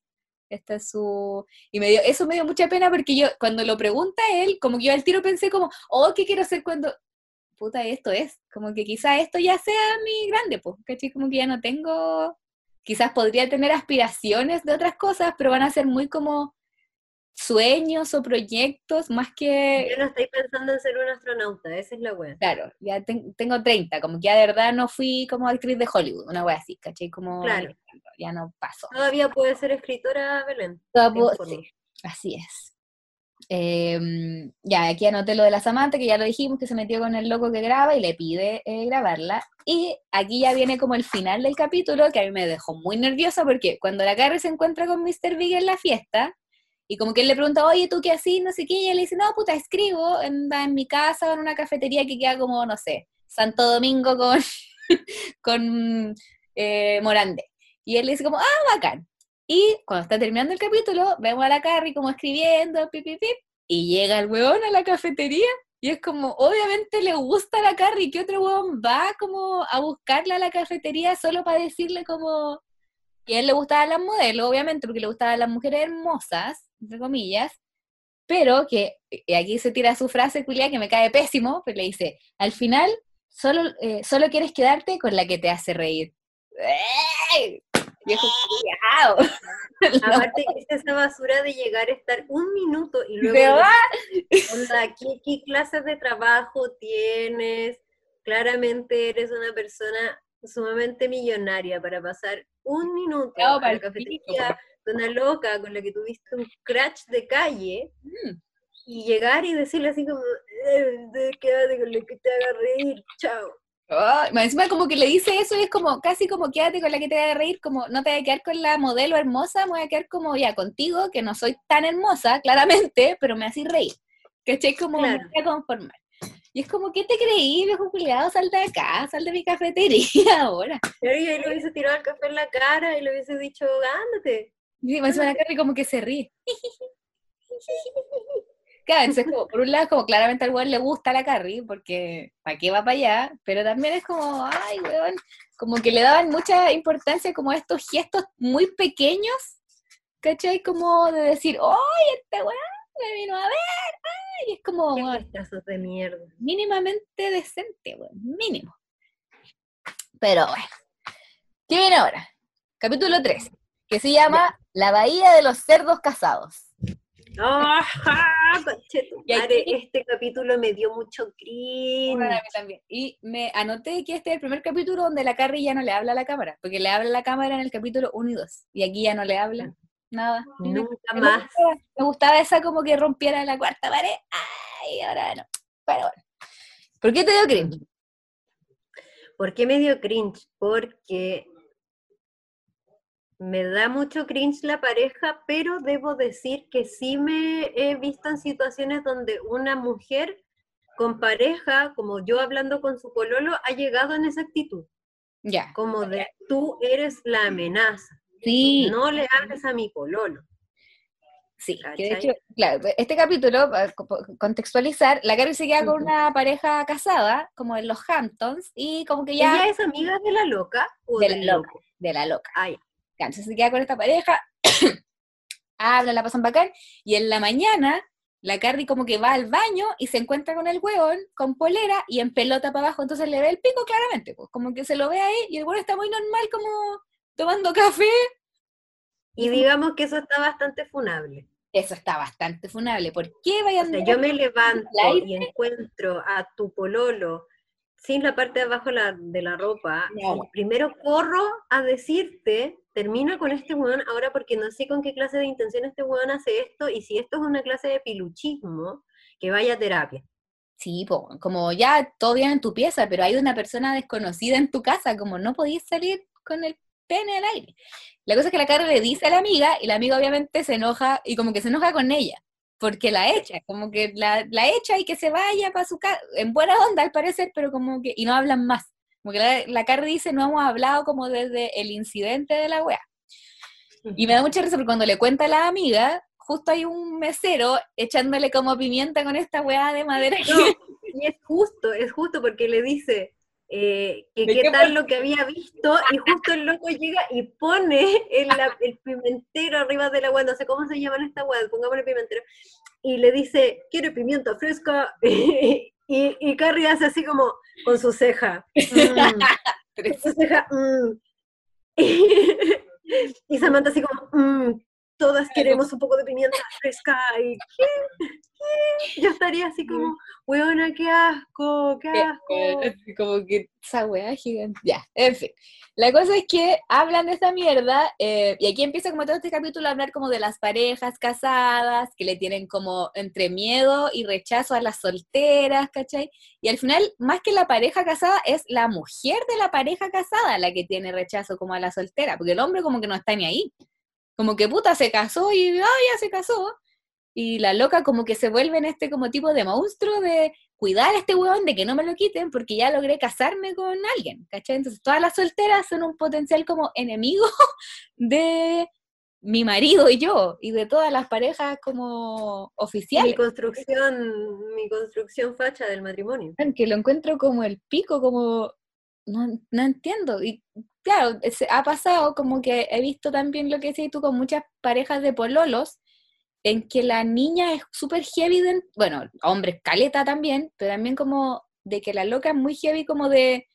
Esta es su... Y me dio, eso me dio mucha pena porque yo, cuando lo pregunta él, como que yo al tiro pensé como, oh, ¿qué quiero hacer cuando... Puta, esto es. Como que quizás esto ya sea mi grande, pues. Como que ya no tengo... Quizás podría tener aspiraciones de otras cosas, pero van a ser muy como sueños o proyectos, más que... Yo no estoy pensando en ser un astronauta, esa es la wea. Claro, ya ten- tengo 30, como que ya de verdad no fui como actriz de Hollywood, una wea así, ¿cachai? Como Claro. ya no pasó. Todavía puede ser escritora, Belén. Toda te po- informo. sí, así es. Em, ya, aquí anoté lo de la Samantha, que ya lo dijimos, que se metió con el loco que graba y le pide eh, grabarla. Y aquí ya viene como el final del capítulo, que a mí me dejó muy nerviosa, porque cuando la Carrie se encuentra con Mr. Big en la fiesta, y como que él le pregunta, oye, ¿tú qué así? No sé qué, y ella le dice, no, puta, escribo en, en mi casa o en una cafetería que queda como, no sé, Santo Domingo con, con eh, Morandé. Y él le dice como, ah, bacán. Y cuando está terminando el capítulo, vemos a la Carrie como escribiendo, pip, y llega el weón a la cafetería, y es como, obviamente le gusta a la Carrie, ¿qué otro weón va como a buscarla a la cafetería solo para decirle como... Y a él le gustaban las modelos, obviamente, porque le gustaban las mujeres hermosas, entre comillas, pero que, y aquí se tira su frase, culia, que me cae pésimo, pues le dice, al final, solo, eh, solo quieres quedarte con la que te hace reír. ¡Ey! Viejo culiao. Aparte que es esa basura de llegar a estar un minuto y luego... Va. Onda, ¿qué, qué clases de trabajo tienes? Claramente eres una persona sumamente millonaria para pasar un minuto No, a la cafetería una loca con la que tuviste un crash de calle Mm. y llegar y decirle así como, "Eh, quédate con la que te haga reír, chao. Más encima como que le dice eso y es como casi como quédate con la que te va a reír, como no te voy a quedar con la modelo hermosa, me voy a quedar como ya contigo, que no soy tan hermosa, claramente, pero me haces reír. ¿Cachai? Como me voy a conformar. Y es como, ¿qué te creí, viejo culiado? Sal de acá, sal de mi cafetería ahora. Y ahí le hubiese tirado el café en la cara y le hubiese dicho, ándate. Más encima la Carrie como que se ríe. Claro, entonces como, por un lado como claramente al weón le gusta la Carrie, porque ¿para qué va para allá? Pero también es como, ay, weón, como que le daban mucha importancia como a estos gestos muy pequeños, ¿cachai? Como de decir, ¡ay, este weón me vino a ver! ¡Ay! Y es como, Qué de mierda. mínimamente decente, weón, mínimo. Pero bueno, ¿qué viene ahora? Capítulo 3, que se llama La Bahía de los Cerdos Casados. Y aquí- Este capítulo me dio mucho cringe. Bueno, también. Y me anoté que este es el primer capítulo donde la Carrie ya no le habla a la cámara, porque le habla a la cámara en el capítulo 1 y 2, y aquí ya no le habla nada. Nunca Me más. gustaba, me gustaba esa como que rompiera la cuarta pared, ay, ahora no. Pero bueno. ¿Por qué te dio cringe? ¿Por qué me dio cringe? Porque me da mucho cringe la pareja, pero debo decir que sí me he visto en situaciones donde una mujer con pareja, como yo hablando con su pololo, ha llegado en esa actitud, Ya. como de tú eres la amenaza, Sí, no le hables a mi pololo. sí. Que de hecho, claro, este capítulo, para co- co- contextualizar, la Carrie se queda con una pareja casada, como en los Hamptons, y como que ya... ¿Ella es amiga de la loca o De del la loca. loco? de la loca. Ah, ya. Entonces se queda con esta pareja, hablan, la pasan bacán, y en la mañana la Carrie como que va al baño y se encuentra con el huevón, con polera y en pelota para abajo, entonces le ve el pico claramente, pues como que se lo ve ahí y el huevón está muy normal como tomando café. Y digamos que eso está bastante funable. Eso está bastante funable. ¿Por qué O vayan sea, yo me levanto y encuentro a tu pololo sin la parte de abajo la- de la ropa. No. primero corro a decirte, termina con este weón ahora porque no sé con qué clase de intención este weón hace esto y si esto es una clase de piluchismo, que vaya a terapia. Sí, po, como ya todo bien en tu pieza, pero hay una persona desconocida en tu casa, como no podías salir con el pene al aire. La cosa es que la Carrie le dice a la amiga y la amiga obviamente se enoja y como que se enoja con ella, porque la echa, como que la, la echa y que se vaya para su casa, en buena onda al parecer, pero como que, y no hablan más. Como que la, la Carrie dice, no hemos hablado como desde el incidente de la wea. Y me da mucha risa porque cuando le cuenta a la amiga, justo hay un mesero echándole como pimienta con esta weá de madera. No, y es justo, es justo porque le dice eh, que ¿De qué tal lo que había visto y justo el loco llega y pone el, el pimentero arriba de la agua, no sé cómo se llaman esta agua, pongámosle pimentero, y le dice, ¿quiere pimienta fresca? y, y Carrie hace así como con su ceja. "Mm", con su ceja, "Mm". y Samantha así como, "Mm, todas queremos un poco de pimienta fresca. ¿Y qué? Yo estaría así como, weona, qué asco, qué asco. Como que esa weá gigante. Ya, en fin. La cosa es que hablan de esta mierda, eh, y aquí empieza como todo este capítulo a hablar como de las parejas casadas, que le tienen como entre miedo y rechazo a las solteras, ¿cachai? Y al final, más que la pareja casada, es la mujer de la pareja casada la que tiene rechazo como a la soltera, porque el hombre como que no está ni ahí. Como que puta se casó y ah, ya se casó. Y la loca como que se vuelve en este como tipo de monstruo de cuidar a este huevón de que no me lo quiten porque ya logré casarme con alguien, ¿cachai? Entonces todas las solteras son un potencial como enemigo de mi marido y yo, y de todas las parejas como Mi oficiales, construcción, mi construcción facha del matrimonio. que lo encuentro como el pico, como no, no entiendo. Y claro, ha pasado como que he visto también lo que decías tú con muchas parejas de pololos, en que la niña es súper heavy, de- bueno, hombres caleta también, pero también como de que la loca es muy heavy como de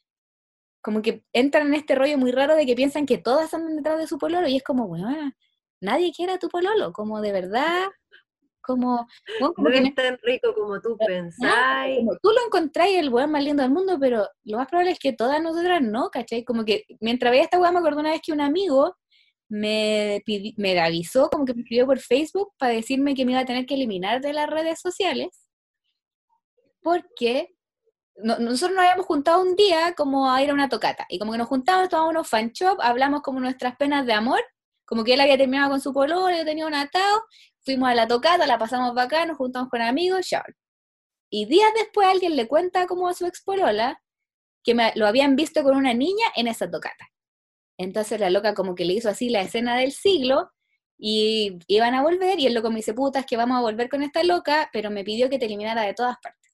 como que entran en este rollo muy raro de que piensan que todas andan detrás de su pololo y es como, bueno, nadie quiere a tu pololo, como de verdad, como, no es tan rico como tú pensáis. Como tú lo encontráis el weón más lindo del mundo, pero lo más probable es que todas nosotras no, ¿cachai? Como que mientras veía esta weá me acuerdo una vez que un amigo me, me avisó, como que me escribió por Facebook para decirme que me iba a tener que eliminar de las redes sociales porque nosotros nos habíamos juntado un día como a ir a una tocata, y como que nos juntamos, tomamos unos fan shop, hablamos como nuestras penas de amor, como que él había terminado con su pololo, yo tenía un atado, fuimos a la tocata, la pasamos bacán, nos juntamos con amigos, ya. Y días después alguien le cuenta como a su ex polola que me, lo habían visto con una niña en esa tocata. Entonces la loca como que le hizo así la escena del siglo y iban a volver y el loco me dice, puta, es que vamos a volver con esta loca, pero me pidió que te eliminara de todas partes.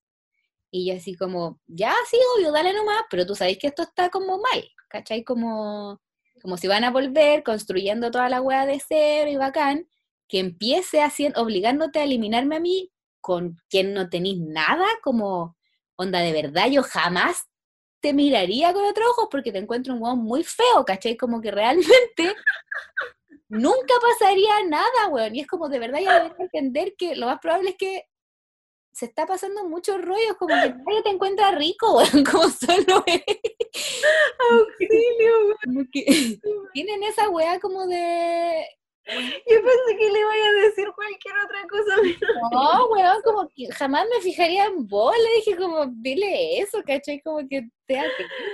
Y yo así como, ya, sí, obvio, dale nomás, pero tú sabéis que esto está como mal, ¿cachai? Como, como si van a volver construyendo toda la weá de cero y bacán, que empiece haciendo, obligándote a eliminarme a mí con quien no tenéis nada, como, onda, de verdad, yo jamás te miraría con otro ojo porque te encuentro un weón muy feo, ¿cachai? Como que realmente nunca pasaría nada, weón. Y es como, de verdad, ya que entender que lo más probable es que se está pasando muchos rollos, como que nadie te encuentra rico, como solo es. Auxilio, como que tienen esa weá como de... Yo pensé que le iba a decir cualquier otra cosa. No, weón, como que jamás me fijaría en vos, le dije como, dile eso, ¿cachai? Como que te de...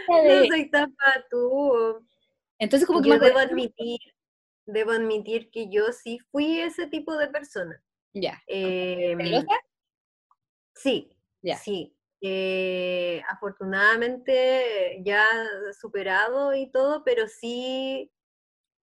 No soy tan tú. Entonces como que... Yo debo admitir, debo admitir que yo sí fui ese tipo de persona. Ya. Eh, Sí, sí. Eh, afortunadamente ya superado y todo, pero sí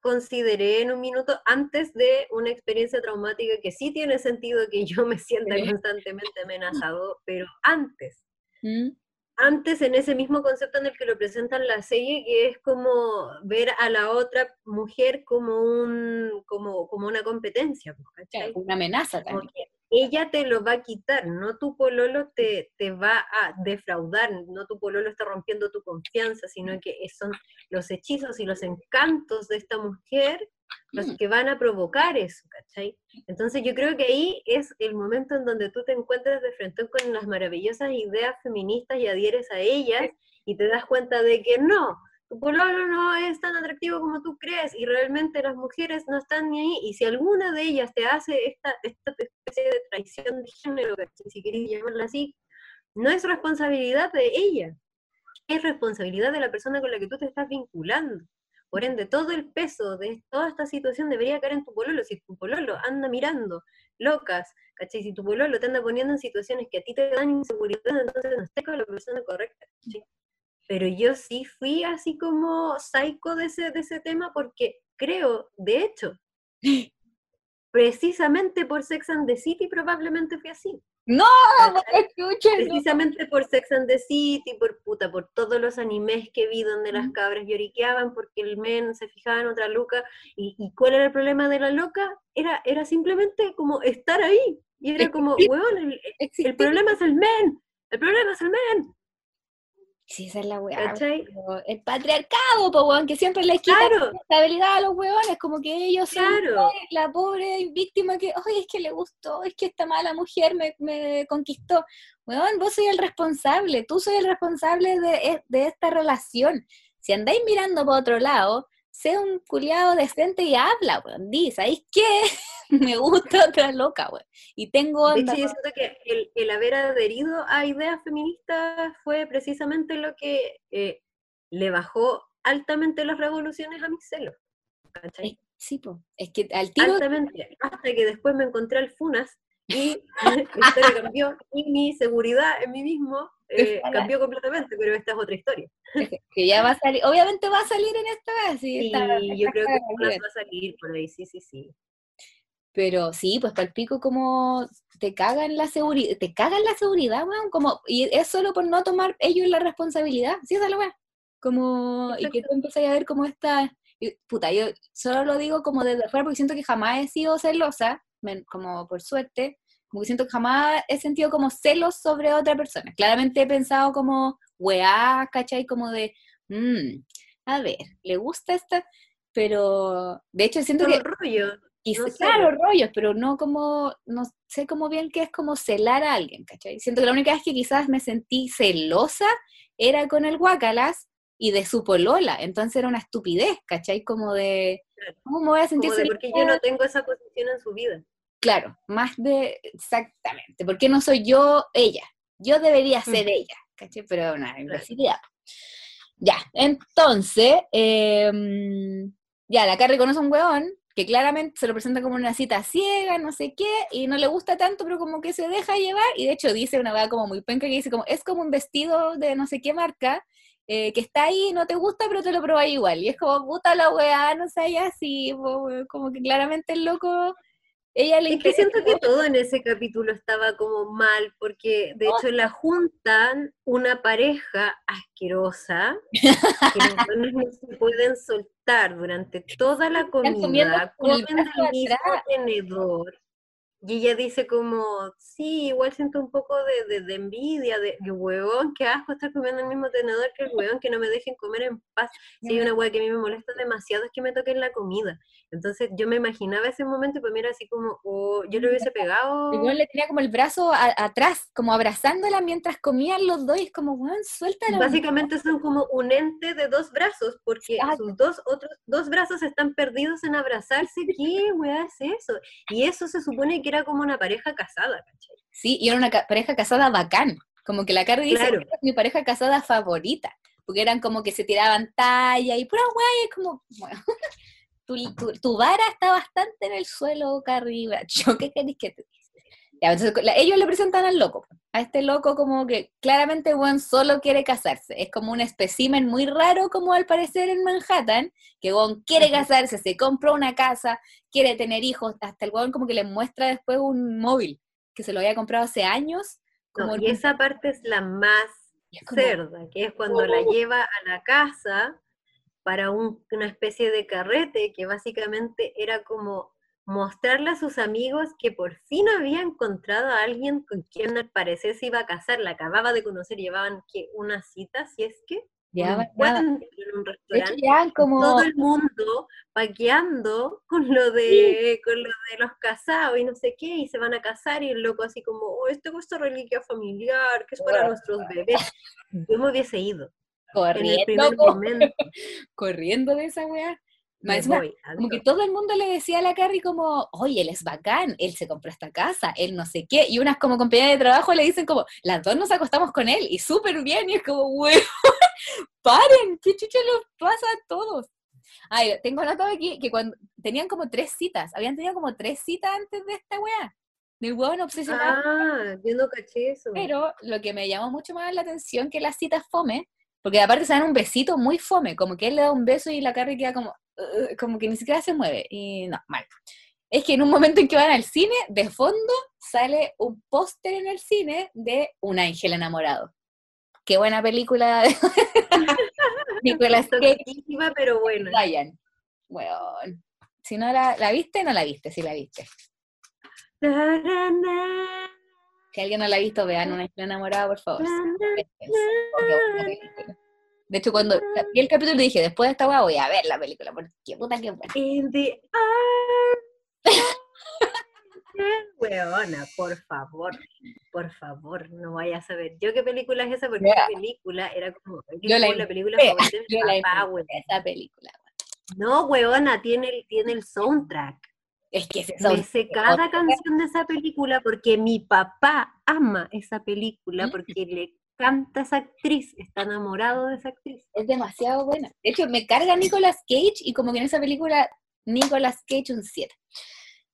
consideré en un minuto antes de una experiencia traumática que sí tiene sentido que yo me sienta constantemente amenazado, pero antes. ¿Mm? Antes en ese mismo concepto en el que lo presentan la serie, que es como ver a la otra mujer como un como, como una competencia. Pues, una amenaza también ella te lo va a quitar, no tu pololo te, te, va a defraudar, no tu pololo está rompiendo tu confianza, sino que son los hechizos y los encantos de esta mujer los mm. que van a provocar eso, ¿cachai? Entonces yo creo que ahí es el momento en donde tú te encuentras de frente con las maravillosas ideas feministas y adhieres a ellas y te das cuenta de que no, tu pololo no es tan atractivo como tú crees y realmente las mujeres no están ni ahí y si alguna de ellas te hace esta, esta especie de traición de género, si queréis llamarla así, no es responsabilidad de ella, es responsabilidad de la persona con la que tú te estás vinculando. Por ende, todo el peso de toda esta situación debería caer en tu pololo. Si tu pololo anda mirando locas, ¿cachai? Si tu pololo te anda poniendo en situaciones que a ti te dan inseguridad, entonces no estés con la persona correcta. ¿sí? Pero yo sí fui así como psycho de ese, de ese tema porque creo, de hecho, precisamente por Sex and the City probablemente fui así. No, Precisamente por Sex and the City, por puta, por todos los animes que vi donde las cabras lloriqueaban porque el men se fijaba en otra loca. ¿Y, cuál era el problema de la loca? Era, era simplemente como estar ahí. Y era como, weón, el, el problema es el men, el problema es el men. Sí, esa es la weá. El patriarcado, po, weón, que siempre les quita la estabilidad a los weones, como que ellos son la pobre víctima que, oye, es que le gustó, es que esta mala mujer me, me conquistó. Weón, vos sois el responsable, tú soy el responsable de, e, de esta relación. Si andáis mirando para otro lado, sé un culiado decente y habla, weón. Di, ¿sabéis qué? Me gusta otra loca, weón. Y tengo... De hecho, yo siento que el, haber adherido a ideas feministas fue precisamente lo que eh, le bajó altamente las revoluciones a mis celos. ¿cachai? Sí, pues. Es que al tiro... Altamente. Hasta que después me encontré al Funas y historia cambió y mi seguridad en mí mismo eh, cambió completamente, pero esta es otra historia. Que ya va a salir, obviamente va a salir en esta vez. Sí, yo creo que va a salir por ahí, sí, sí, sí. Pero sí, pues palpico como te cagan la seguridad, te cagan la seguridad, weón, como, y es solo por no tomar ellos la responsabilidad, sí, esa es la Como, y que tú empezás a ver como esta, puta, yo solo lo digo como desde afuera porque siento que jamás he sido celosa, como por suerte, como que siento que jamás he sentido como celos sobre otra persona. Claramente he pensado como weá, ¿cachai? Como de, Mm, a ver, le gusta esta, pero de hecho siento que... rollo. Y claro, rollos, pero no como, no sé cómo bien que es como celar a alguien, ¿cachai? Siento que la única vez que quizás me sentí celosa era con el guacalas y de su polola, entonces era una estupidez, ¿cachai? Como de, ¿cómo me voy a sentir celosa? Porque yo no tengo esa posición en su vida. Claro, más de, exactamente, porque no soy yo ella, yo debería ser ella, ¿cachai? Pero una imbecilidad. Ya, entonces, em, ya, la Carrie conoce a un weón que claramente se lo presenta como una cita ciega, no sé qué, y no le gusta tanto, pero como que se deja llevar, y de hecho dice una weá como muy penca que dice como, es como un vestido de no sé qué marca, eh, que está ahí, no te gusta, pero te lo probáis igual, y es como, puta la weá, no sé, así, como que claramente el loco ella le es que siento que todo en ese capítulo estaba como mal, porque de hecho la juntan una pareja asquerosa que los no se pueden soltar durante toda la comida, comen del mismo tenedor y ella dice como, sí, igual siento un poco de, de, envidia, de, que huevón, qué asco estar comiendo el mismo tenedor que el huevón, que no me dejen comer en paz. Si hay una hueá que a mí me molesta demasiado es que me toquen la comida. Entonces yo me imaginaba ese momento y pues mira así como, oh, yo le hubiese pegado. Igual le tenía como el brazo atrás, como abrazándola mientras comían los dos y es como, huevón, suéltala. Básicamente son como un ente de dos brazos, porque sus dos otros dos brazos están perdidos en abrazarse. ¿Qué hueá es eso? Y eso se supone que era como una pareja casada, ¿cachai? Sí, y era una pareja casada bacán. Como que la Carrie dice que es mi pareja casada favorita. Porque eran como que se tiraban talla y pura guay, es como, bueno, tu, vara está bastante en el suelo, Carrie. Yo, ¿qué querés que te entonces, ellos le presentan al loco, a este loco como que claramente Juan solo quiere casarse, es como un espécimen muy raro como al parecer en Manhattan, que Juan quiere casarse, se compró una casa, quiere tener hijos, hasta el Juan como que le muestra después un móvil que se lo había comprado hace años. Como y esa parte es la más cerda, que es cuando la lleva a la casa para una especie de carrete que básicamente era como mostrarle a sus amigos que por fin había encontrado a alguien con quien al parecer se iba a casar, la acababa de conocer, llevaban que una cita, si es que ya en un restaurante, como... todo el mundo paqueando con lo de con lo de los casados y no sé qué, y se van a casar y el loco así como, oh, esto es esta reliquia familiar, que es para nuestros bebés. Yo me hubiese ido. Corriendo, corriendo de esa weá como que todo el mundo le decía a la Carrie como, oye, él es bacán, él se compró esta casa, él no sé qué, y unas como compañeras de trabajo le dicen como, las dos nos acostamos con él, y súper bien, y es como, weón, paren, ¿qué chucha les pasa a todos? Ay, tengo notado aquí que cuando tenían como tres citas, habían tenido como tres citas antes de esta weá, del weón obsesionado. Ah, yo no caché eso. Pero lo que me llamó mucho más la atención que las citas fome, porque aparte se dan un besito muy fome, como que él le da un beso y la Carrie queda como, como que ni siquiera se mueve. Y no, mal. Es que en un momento en que van al cine, de fondo sale un póster en el cine de Un ángel enamorado. Qué buena película. Nicolás pero bueno. Vayan. Bueno, si no la, la viste, no la viste, si la viste. Si alguien no la ha visto, vean Un ángel enamorado, por favor. De hecho, cuando vi el capítulo dije, después de esta weá voy a ver la película, porque puta que buena. In the Weona, por favor, por favor, no vayas a ver. Yo qué película es esa, porque esa película era como yo la, la película favorita de mi papá, Esa película, No, weona, tiene el, tiene el soundtrack. Es que ese Me sé cada canción de esa película porque mi papá ama esa película porque le canta esa actriz, está enamorado de esa actriz. Es demasiado buena. De hecho, me carga Nicolas Cage y como que en esa película Nicolas Cage un 7.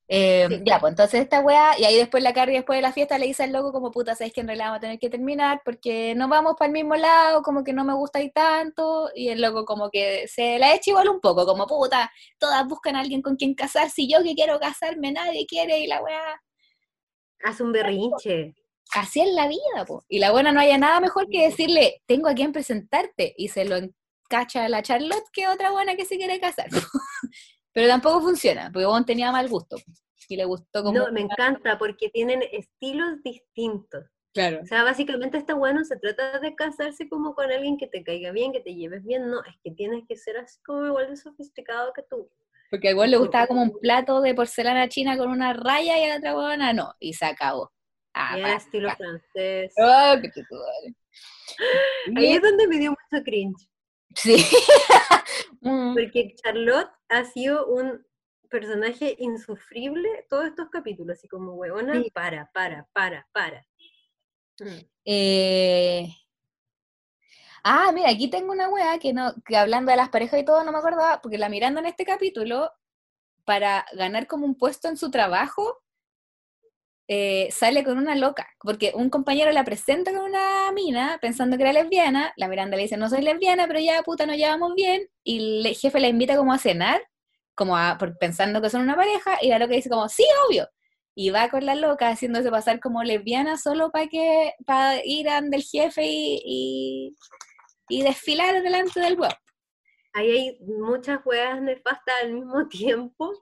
Eh, ya, pues entonces esta weá, y ahí después la Carrie después de la fiesta le dice al loco como puta, sabes que en realidad vamos a tener que terminar porque no vamos para el mismo lado, como que no me gusta ahí tanto, y el loco como que se la echa igual un poco, como puta, todas buscan a alguien con quien casarse, y yo que quiero casarme, nadie quiere, y la weá. Hace un berrinche así es la vida, po. Y la buena no haya nada mejor que decirle, tengo a quien presentarte, y se lo encacha a la Charlotte que otra buena que se quiere casar. Pero tampoco funciona, porque Bon tenía mal gusto. Y le gustó como... No, me encanta, porque tienen estilos distintos. Claro. O sea, básicamente esta weá no se trata de casarse como con alguien que te caiga bien, que te lleves bien, no, es que tienes que ser así como igual de sofisticado que tú. Porque a igual le gustaba como un plato de porcelana china con una raya y a la otra huevona no, y se acabó. Ah, era estilo francés. Oh, qué. Ahí es donde me dio mucho cringe, Sí. Mm, porque Charlotte ha sido un personaje insufrible todos estos capítulos, así como huevona, Sí. para, para, para, para. Mm. eh, Ah, mira, aquí tengo una wea que no, que hablando de las parejas y todo, no me acordaba, porque la mirando en este capítulo, para ganar como un puesto en su trabajo, eh, sale con una loca, porque un compañero la presenta con una mina pensando que era lesbiana, la Miranda le dice, no soy lesbiana, pero ya puta nos llevamos bien, y el jefe la invita como a cenar, como pensando que son una pareja, y la loca dice como, sí, obvio, y va con la loca haciéndose pasar como lesbiana solo para que, para ir ante el jefe y, y, desfilar delante del web. Ahí hay muchas weas nefastas al mismo tiempo,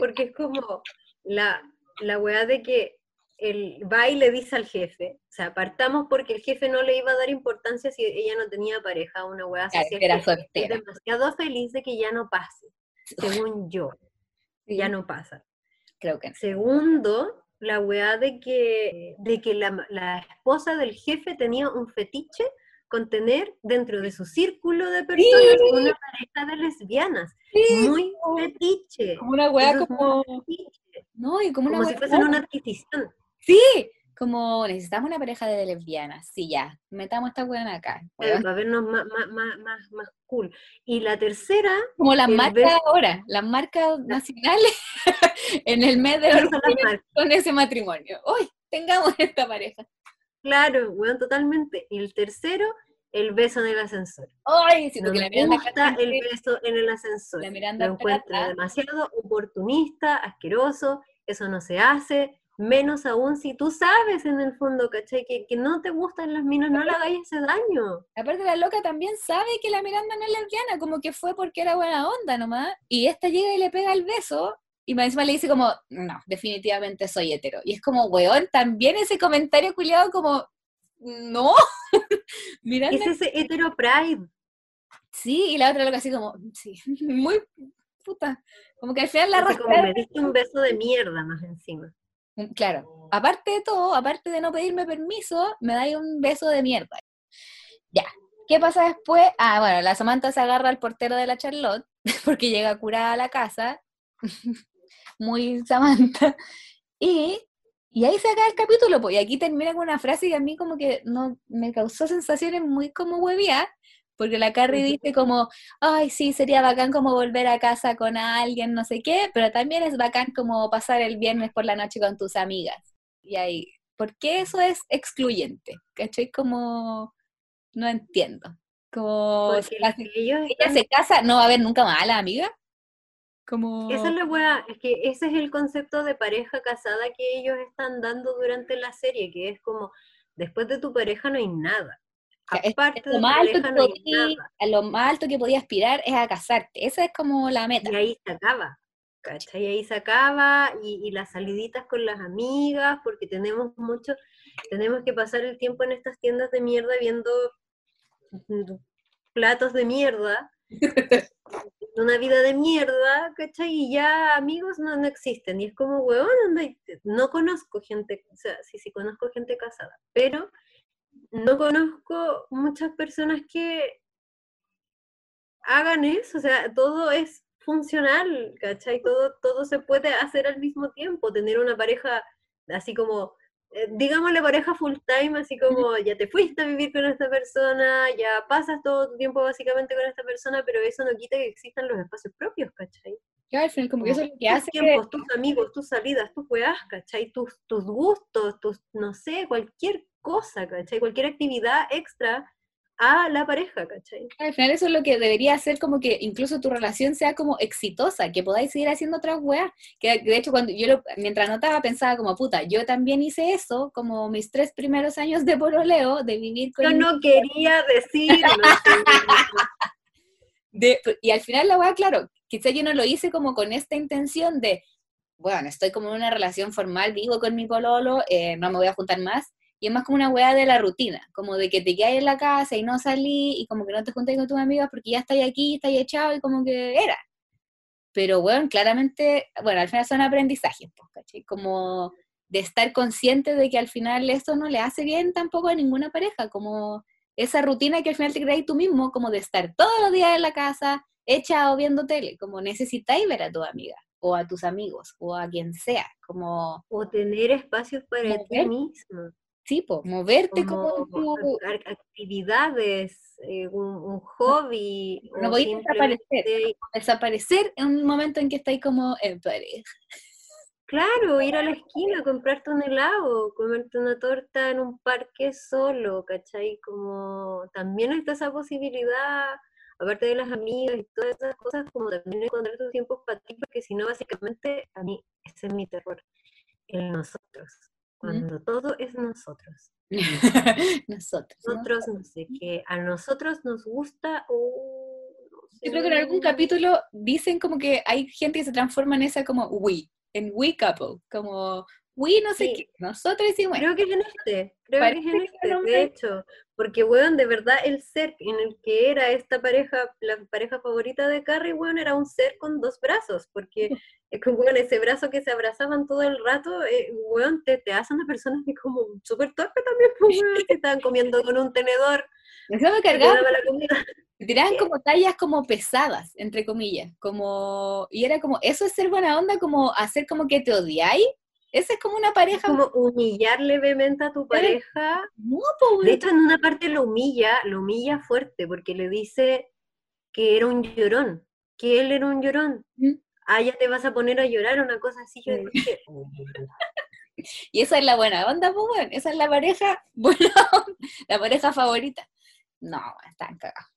porque es como la, la wea de que el va y le dice al jefe, o sea, partamos porque el jefe no le iba a dar importancia si ella no tenía pareja, una wea así. Era soltera. demasiado feliz de que ya no pase, según yo, ya no pasa. Creo que no. Segundo, la weá de que, de que la, la esposa del jefe tenía un fetiche con tener dentro de su círculo de personas una pareja de lesbianas. Muy fetiche. Como una wea es como... No, y como una Como si fuesen una adquisición. Sí, como necesitamos una pareja de lesbianas. Sí, ya, metamos esta weá acá. weón. Para vernos más, más, más, más, más cool. Y la tercera, Como las marcas ahora, las marcas nacionales en el mes de con ese matrimonio. Hoy tengamos esta pareja. claro, weón, totalmente. Y el tercero, el beso en el ascensor. Ay, No porque me la Miranda gusta el beso en el ascensor. La Miranda Lo encuentro trata- demasiado oportunista, asqueroso, eso no se hace, menos aún si tú sabes en el fondo, ¿cachai? Que, que no te gustan las minas, no le hagáis ese daño. Aparte la loca también sabe que la Miranda no es lesbiana, como que fue porque era buena onda nomás, y esta llega y le pega el beso, y más encima le dice como, no, definitivamente soy hetero. Y es como, weón, también ese comentario culiado como, no, Miranda, Es ese hetero pride. sí, y la otra loca así como, sí, muy puta, como que al final la Así como arrastraron. me diste un beso de mierda más encima. Mm, Claro, aparte de todo, aparte de no pedirme permiso, me dais un beso de mierda. Ya, ¿qué pasa después? Ah, bueno, la Samantha se agarra al portero de la Charlotte, porque llega curada a la casa, muy Samantha, y, y ahí se acaba el capítulo, pues, y aquí termina con una frase que a mí como que no me causó sensaciones muy como huevía, porque la Carrie dice como, ay, sí, sería bacán como volver a casa con alguien, no sé qué, pero también es bacán como pasar el viernes por la noche con tus amigas. Y ahí, ¿por qué eso es excluyente? ¿Cachai? Como, no entiendo. Como, la- si ellos ella están- se casa, no va a haber nunca más a la amiga. Como, Esa es la wea, es que ese es el concepto de pareja casada que ellos están dando durante la serie, que es como, después de tu pareja no hay nada. Es- Aparte es de lo más alto que no hay podí- nada. a lo más alto que podía aspirar es a casarte. Esa es como la meta. Y ahí se acaba. ¿Cachai? Ahí se acaba y, y las saliditas con las amigas, porque tenemos mucho, tenemos que pasar el tiempo en estas tiendas de mierda viendo platos de mierda, una vida de mierda, ¿cachai? Y ya amigos no, no existen. Y es como, weón, y- no conozco gente, o sea, sí, sí conozco gente casada, pero no conozco muchas personas que hagan eso, o sea, todo es funcional, ¿cachai? Todo, todo se puede hacer al mismo tiempo, tener una pareja así como, digámosle pareja full time, así como ya te fuiste a vivir con esta persona, ya pasas todo tu tiempo básicamente con esta persona, pero eso no quita que existan los espacios propios, ¿cachai? Ya, al final, como que eso es lo que tus hace que tiempos, tus amigos, tus salidas, tus weas, ¿cachai? Tus, tus gustos, tus, no sé, cualquier cosa, ¿cachai? Cualquier actividad extra a la pareja, ¿cachai? Al final eso es lo que debería hacer como que incluso tu relación sea como exitosa, que podáis seguir haciendo otras weas. Que de hecho cuando yo lo, mientras anotaba pensaba como puta, yo también hice eso, como mis tres primeros años de pololeo, de vivir con... Yo no quería decirlo. señorita. de- y al final la wea, claro, quizá yo no lo hice como con esta intención de, bueno, estoy como en una relación formal, vivo con mi pololo, eh, no me voy a juntar más, y es más como una weá de la rutina, como de que te quedas en la casa y no salí y como que no te juntas con tus amigas porque ya estás aquí, estás echado y como que era. Pero bueno, claramente, bueno, al final son aprendizajes, pues, ¿cachai? Como de estar consciente de que al final eso no le hace bien tampoco a ninguna pareja, como esa rutina que al final te creáis tú mismo, como de estar todos los días en la casa, echado viendo tele, como necesitáis ver a tu amiga o a tus amigos o a quien sea, como... O tener espacios para ti mismo. Tipo, moverte como, actividades, eh, un, hobby. No voy a desaparecer. Desaparecer en un momento en que estáis como en pareja. Claro, ir a la esquina, comprarte un helado, comerte una torta en un parque solo, ¿cachai? Como también está esa posibilidad, aparte de las amigas y todas esas cosas, como también encontrar tus tiempos para ti, porque si no, básicamente, a mí, ese es mi terror, el nosotros cuando todo es nosotros. nosotros. Nosotros, no sé qué, a nosotros nos gusta o... Yo creo que en algún capítulo dicen como que hay gente que se transforma en esa como we, en we couple, como we no sé qué, nosotros decimos... Creo que es en este, creo que es en este, de hecho, porque, weón, de verdad el ser en el que era esta pareja, la pareja favorita de Carrie, weón, era un ser con dos brazos, porque, es que, weón, ese brazo que se abrazaban todo el rato, eh, weón, te, te hacen a personas que como súper torpe también, pues, weón, que estaban comiendo con un tenedor. Dejaba cargar. Tiraban como tallas como pesadas, entre comillas, como, y era como, eso es ser buena onda, como hacer como que te odiáis, esa es como una pareja. Es como humillar levemente a tu pareja. No, De hecho, en una parte lo humilla, lo humilla fuerte, porque le dice que era un llorón, que él era un llorón. Ah, ya te vas a poner a llorar, una cosa así. Yo dije, oh, y esa es la buena onda, pues bueno, esa es la pareja, bueno, la pareja favorita. No, están cagados.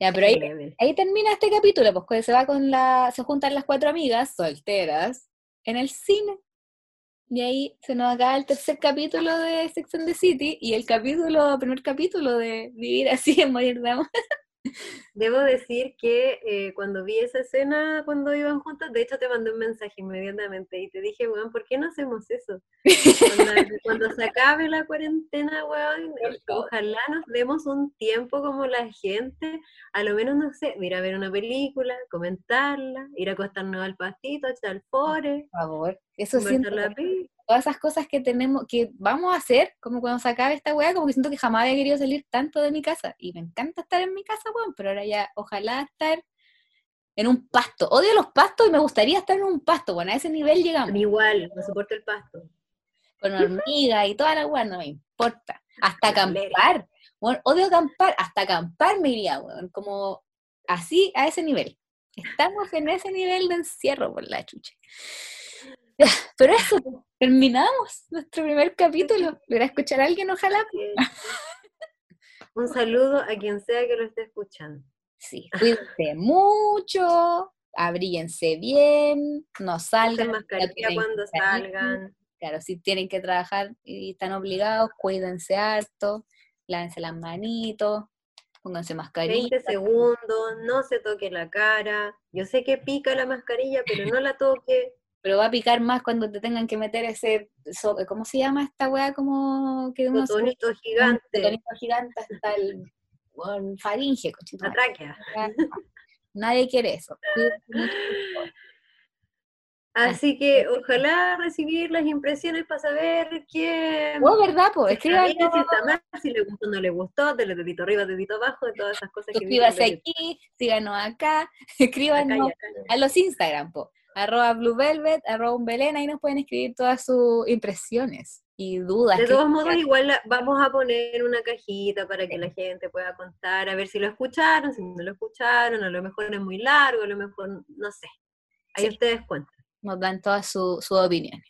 Ya, pero ahí, ahí, termina este capítulo, pues se va con la, se juntan las cuatro amigas solteras en el cine y ahí se nos acaba el tercer capítulo de Sex and the City y el capítulo, primer capítulo de Vivir así en morir de amor. Debo decir que eh, cuando vi esa escena, cuando iban juntas, de hecho te mandé un mensaje inmediatamente y te dije, weón, ¿por qué no hacemos eso? Cuando, se acabe la cuarentena, weón, ojalá nos demos un tiempo como la gente, a lo menos, no sé, ir a ver una película, comentarla, ir a acostarnos al pastito, echar fore. Por favor, eso siento todas esas cosas que tenemos, que vamos a hacer, como cuando se acabe esta weá, como que siento que jamás había querido salir tanto de mi casa. Y me encanta estar en mi casa, weón, pero ahora ya, ojalá estar en un pasto. Odio los pastos y me gustaría estar en un pasto, bueno, a ese nivel llegamos. Igual, no soporto el pasto. Con hormigas y toda la weá, no me importa. Hasta acampar. Bueno, odio acampar, hasta acampar me iría, weón, como así, a ese nivel. Estamos en ese nivel de encierro por la chucha. Pero eso, terminamos nuestro primer capítulo. ¿Lo escuchar a alguien, ojalá? Un saludo a quien sea que lo esté escuchando. Sí, cuídense mucho, abríguense bien, no salgan. mascarilla cuando salgan. Claro, si tienen que trabajar y están obligados, cuídense harto, lávense las manitos, pónganse mascarilla. 20 segundos, no se toque la cara. Yo sé que pica la mascarilla, pero no la toque pero va a picar más cuando te tengan que meter ese, ¿cómo se llama esta weá? Como que uno Cotonito gigante. Cotonito gigante hasta el faringe, La tráquea. Nadie quiere eso. Así que ojalá recibir las impresiones para saber qué. Oh, ¿verdad? Pues escriban. Si, si le gustó o no le gustó, de dedito arriba, dedito abajo, de todas esas cosas Suscríbase aquí, síganos acá, escríbanos a los Instagram, po arroba Blue Velvet, arroba un Belén, ahí nos pueden escribir todas sus impresiones y dudas. De todos modos, igual vamos a poner una cajita para que la gente pueda contar, a ver si lo escucharon, si no lo escucharon, a lo mejor es muy largo, a lo mejor, no sé. Ahí ustedes cuentan. Nos dan todas sus opiniones.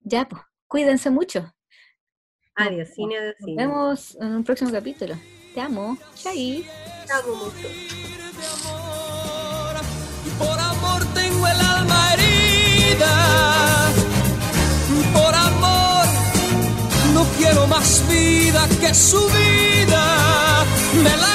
Ya, pues, cuídense mucho. Adiós, cine, adiós, Nos vemos en un próximo capítulo. Te amo. Chai. Te amo mucho. El alma herida. Por amor no quiero más vida que su vida. Me la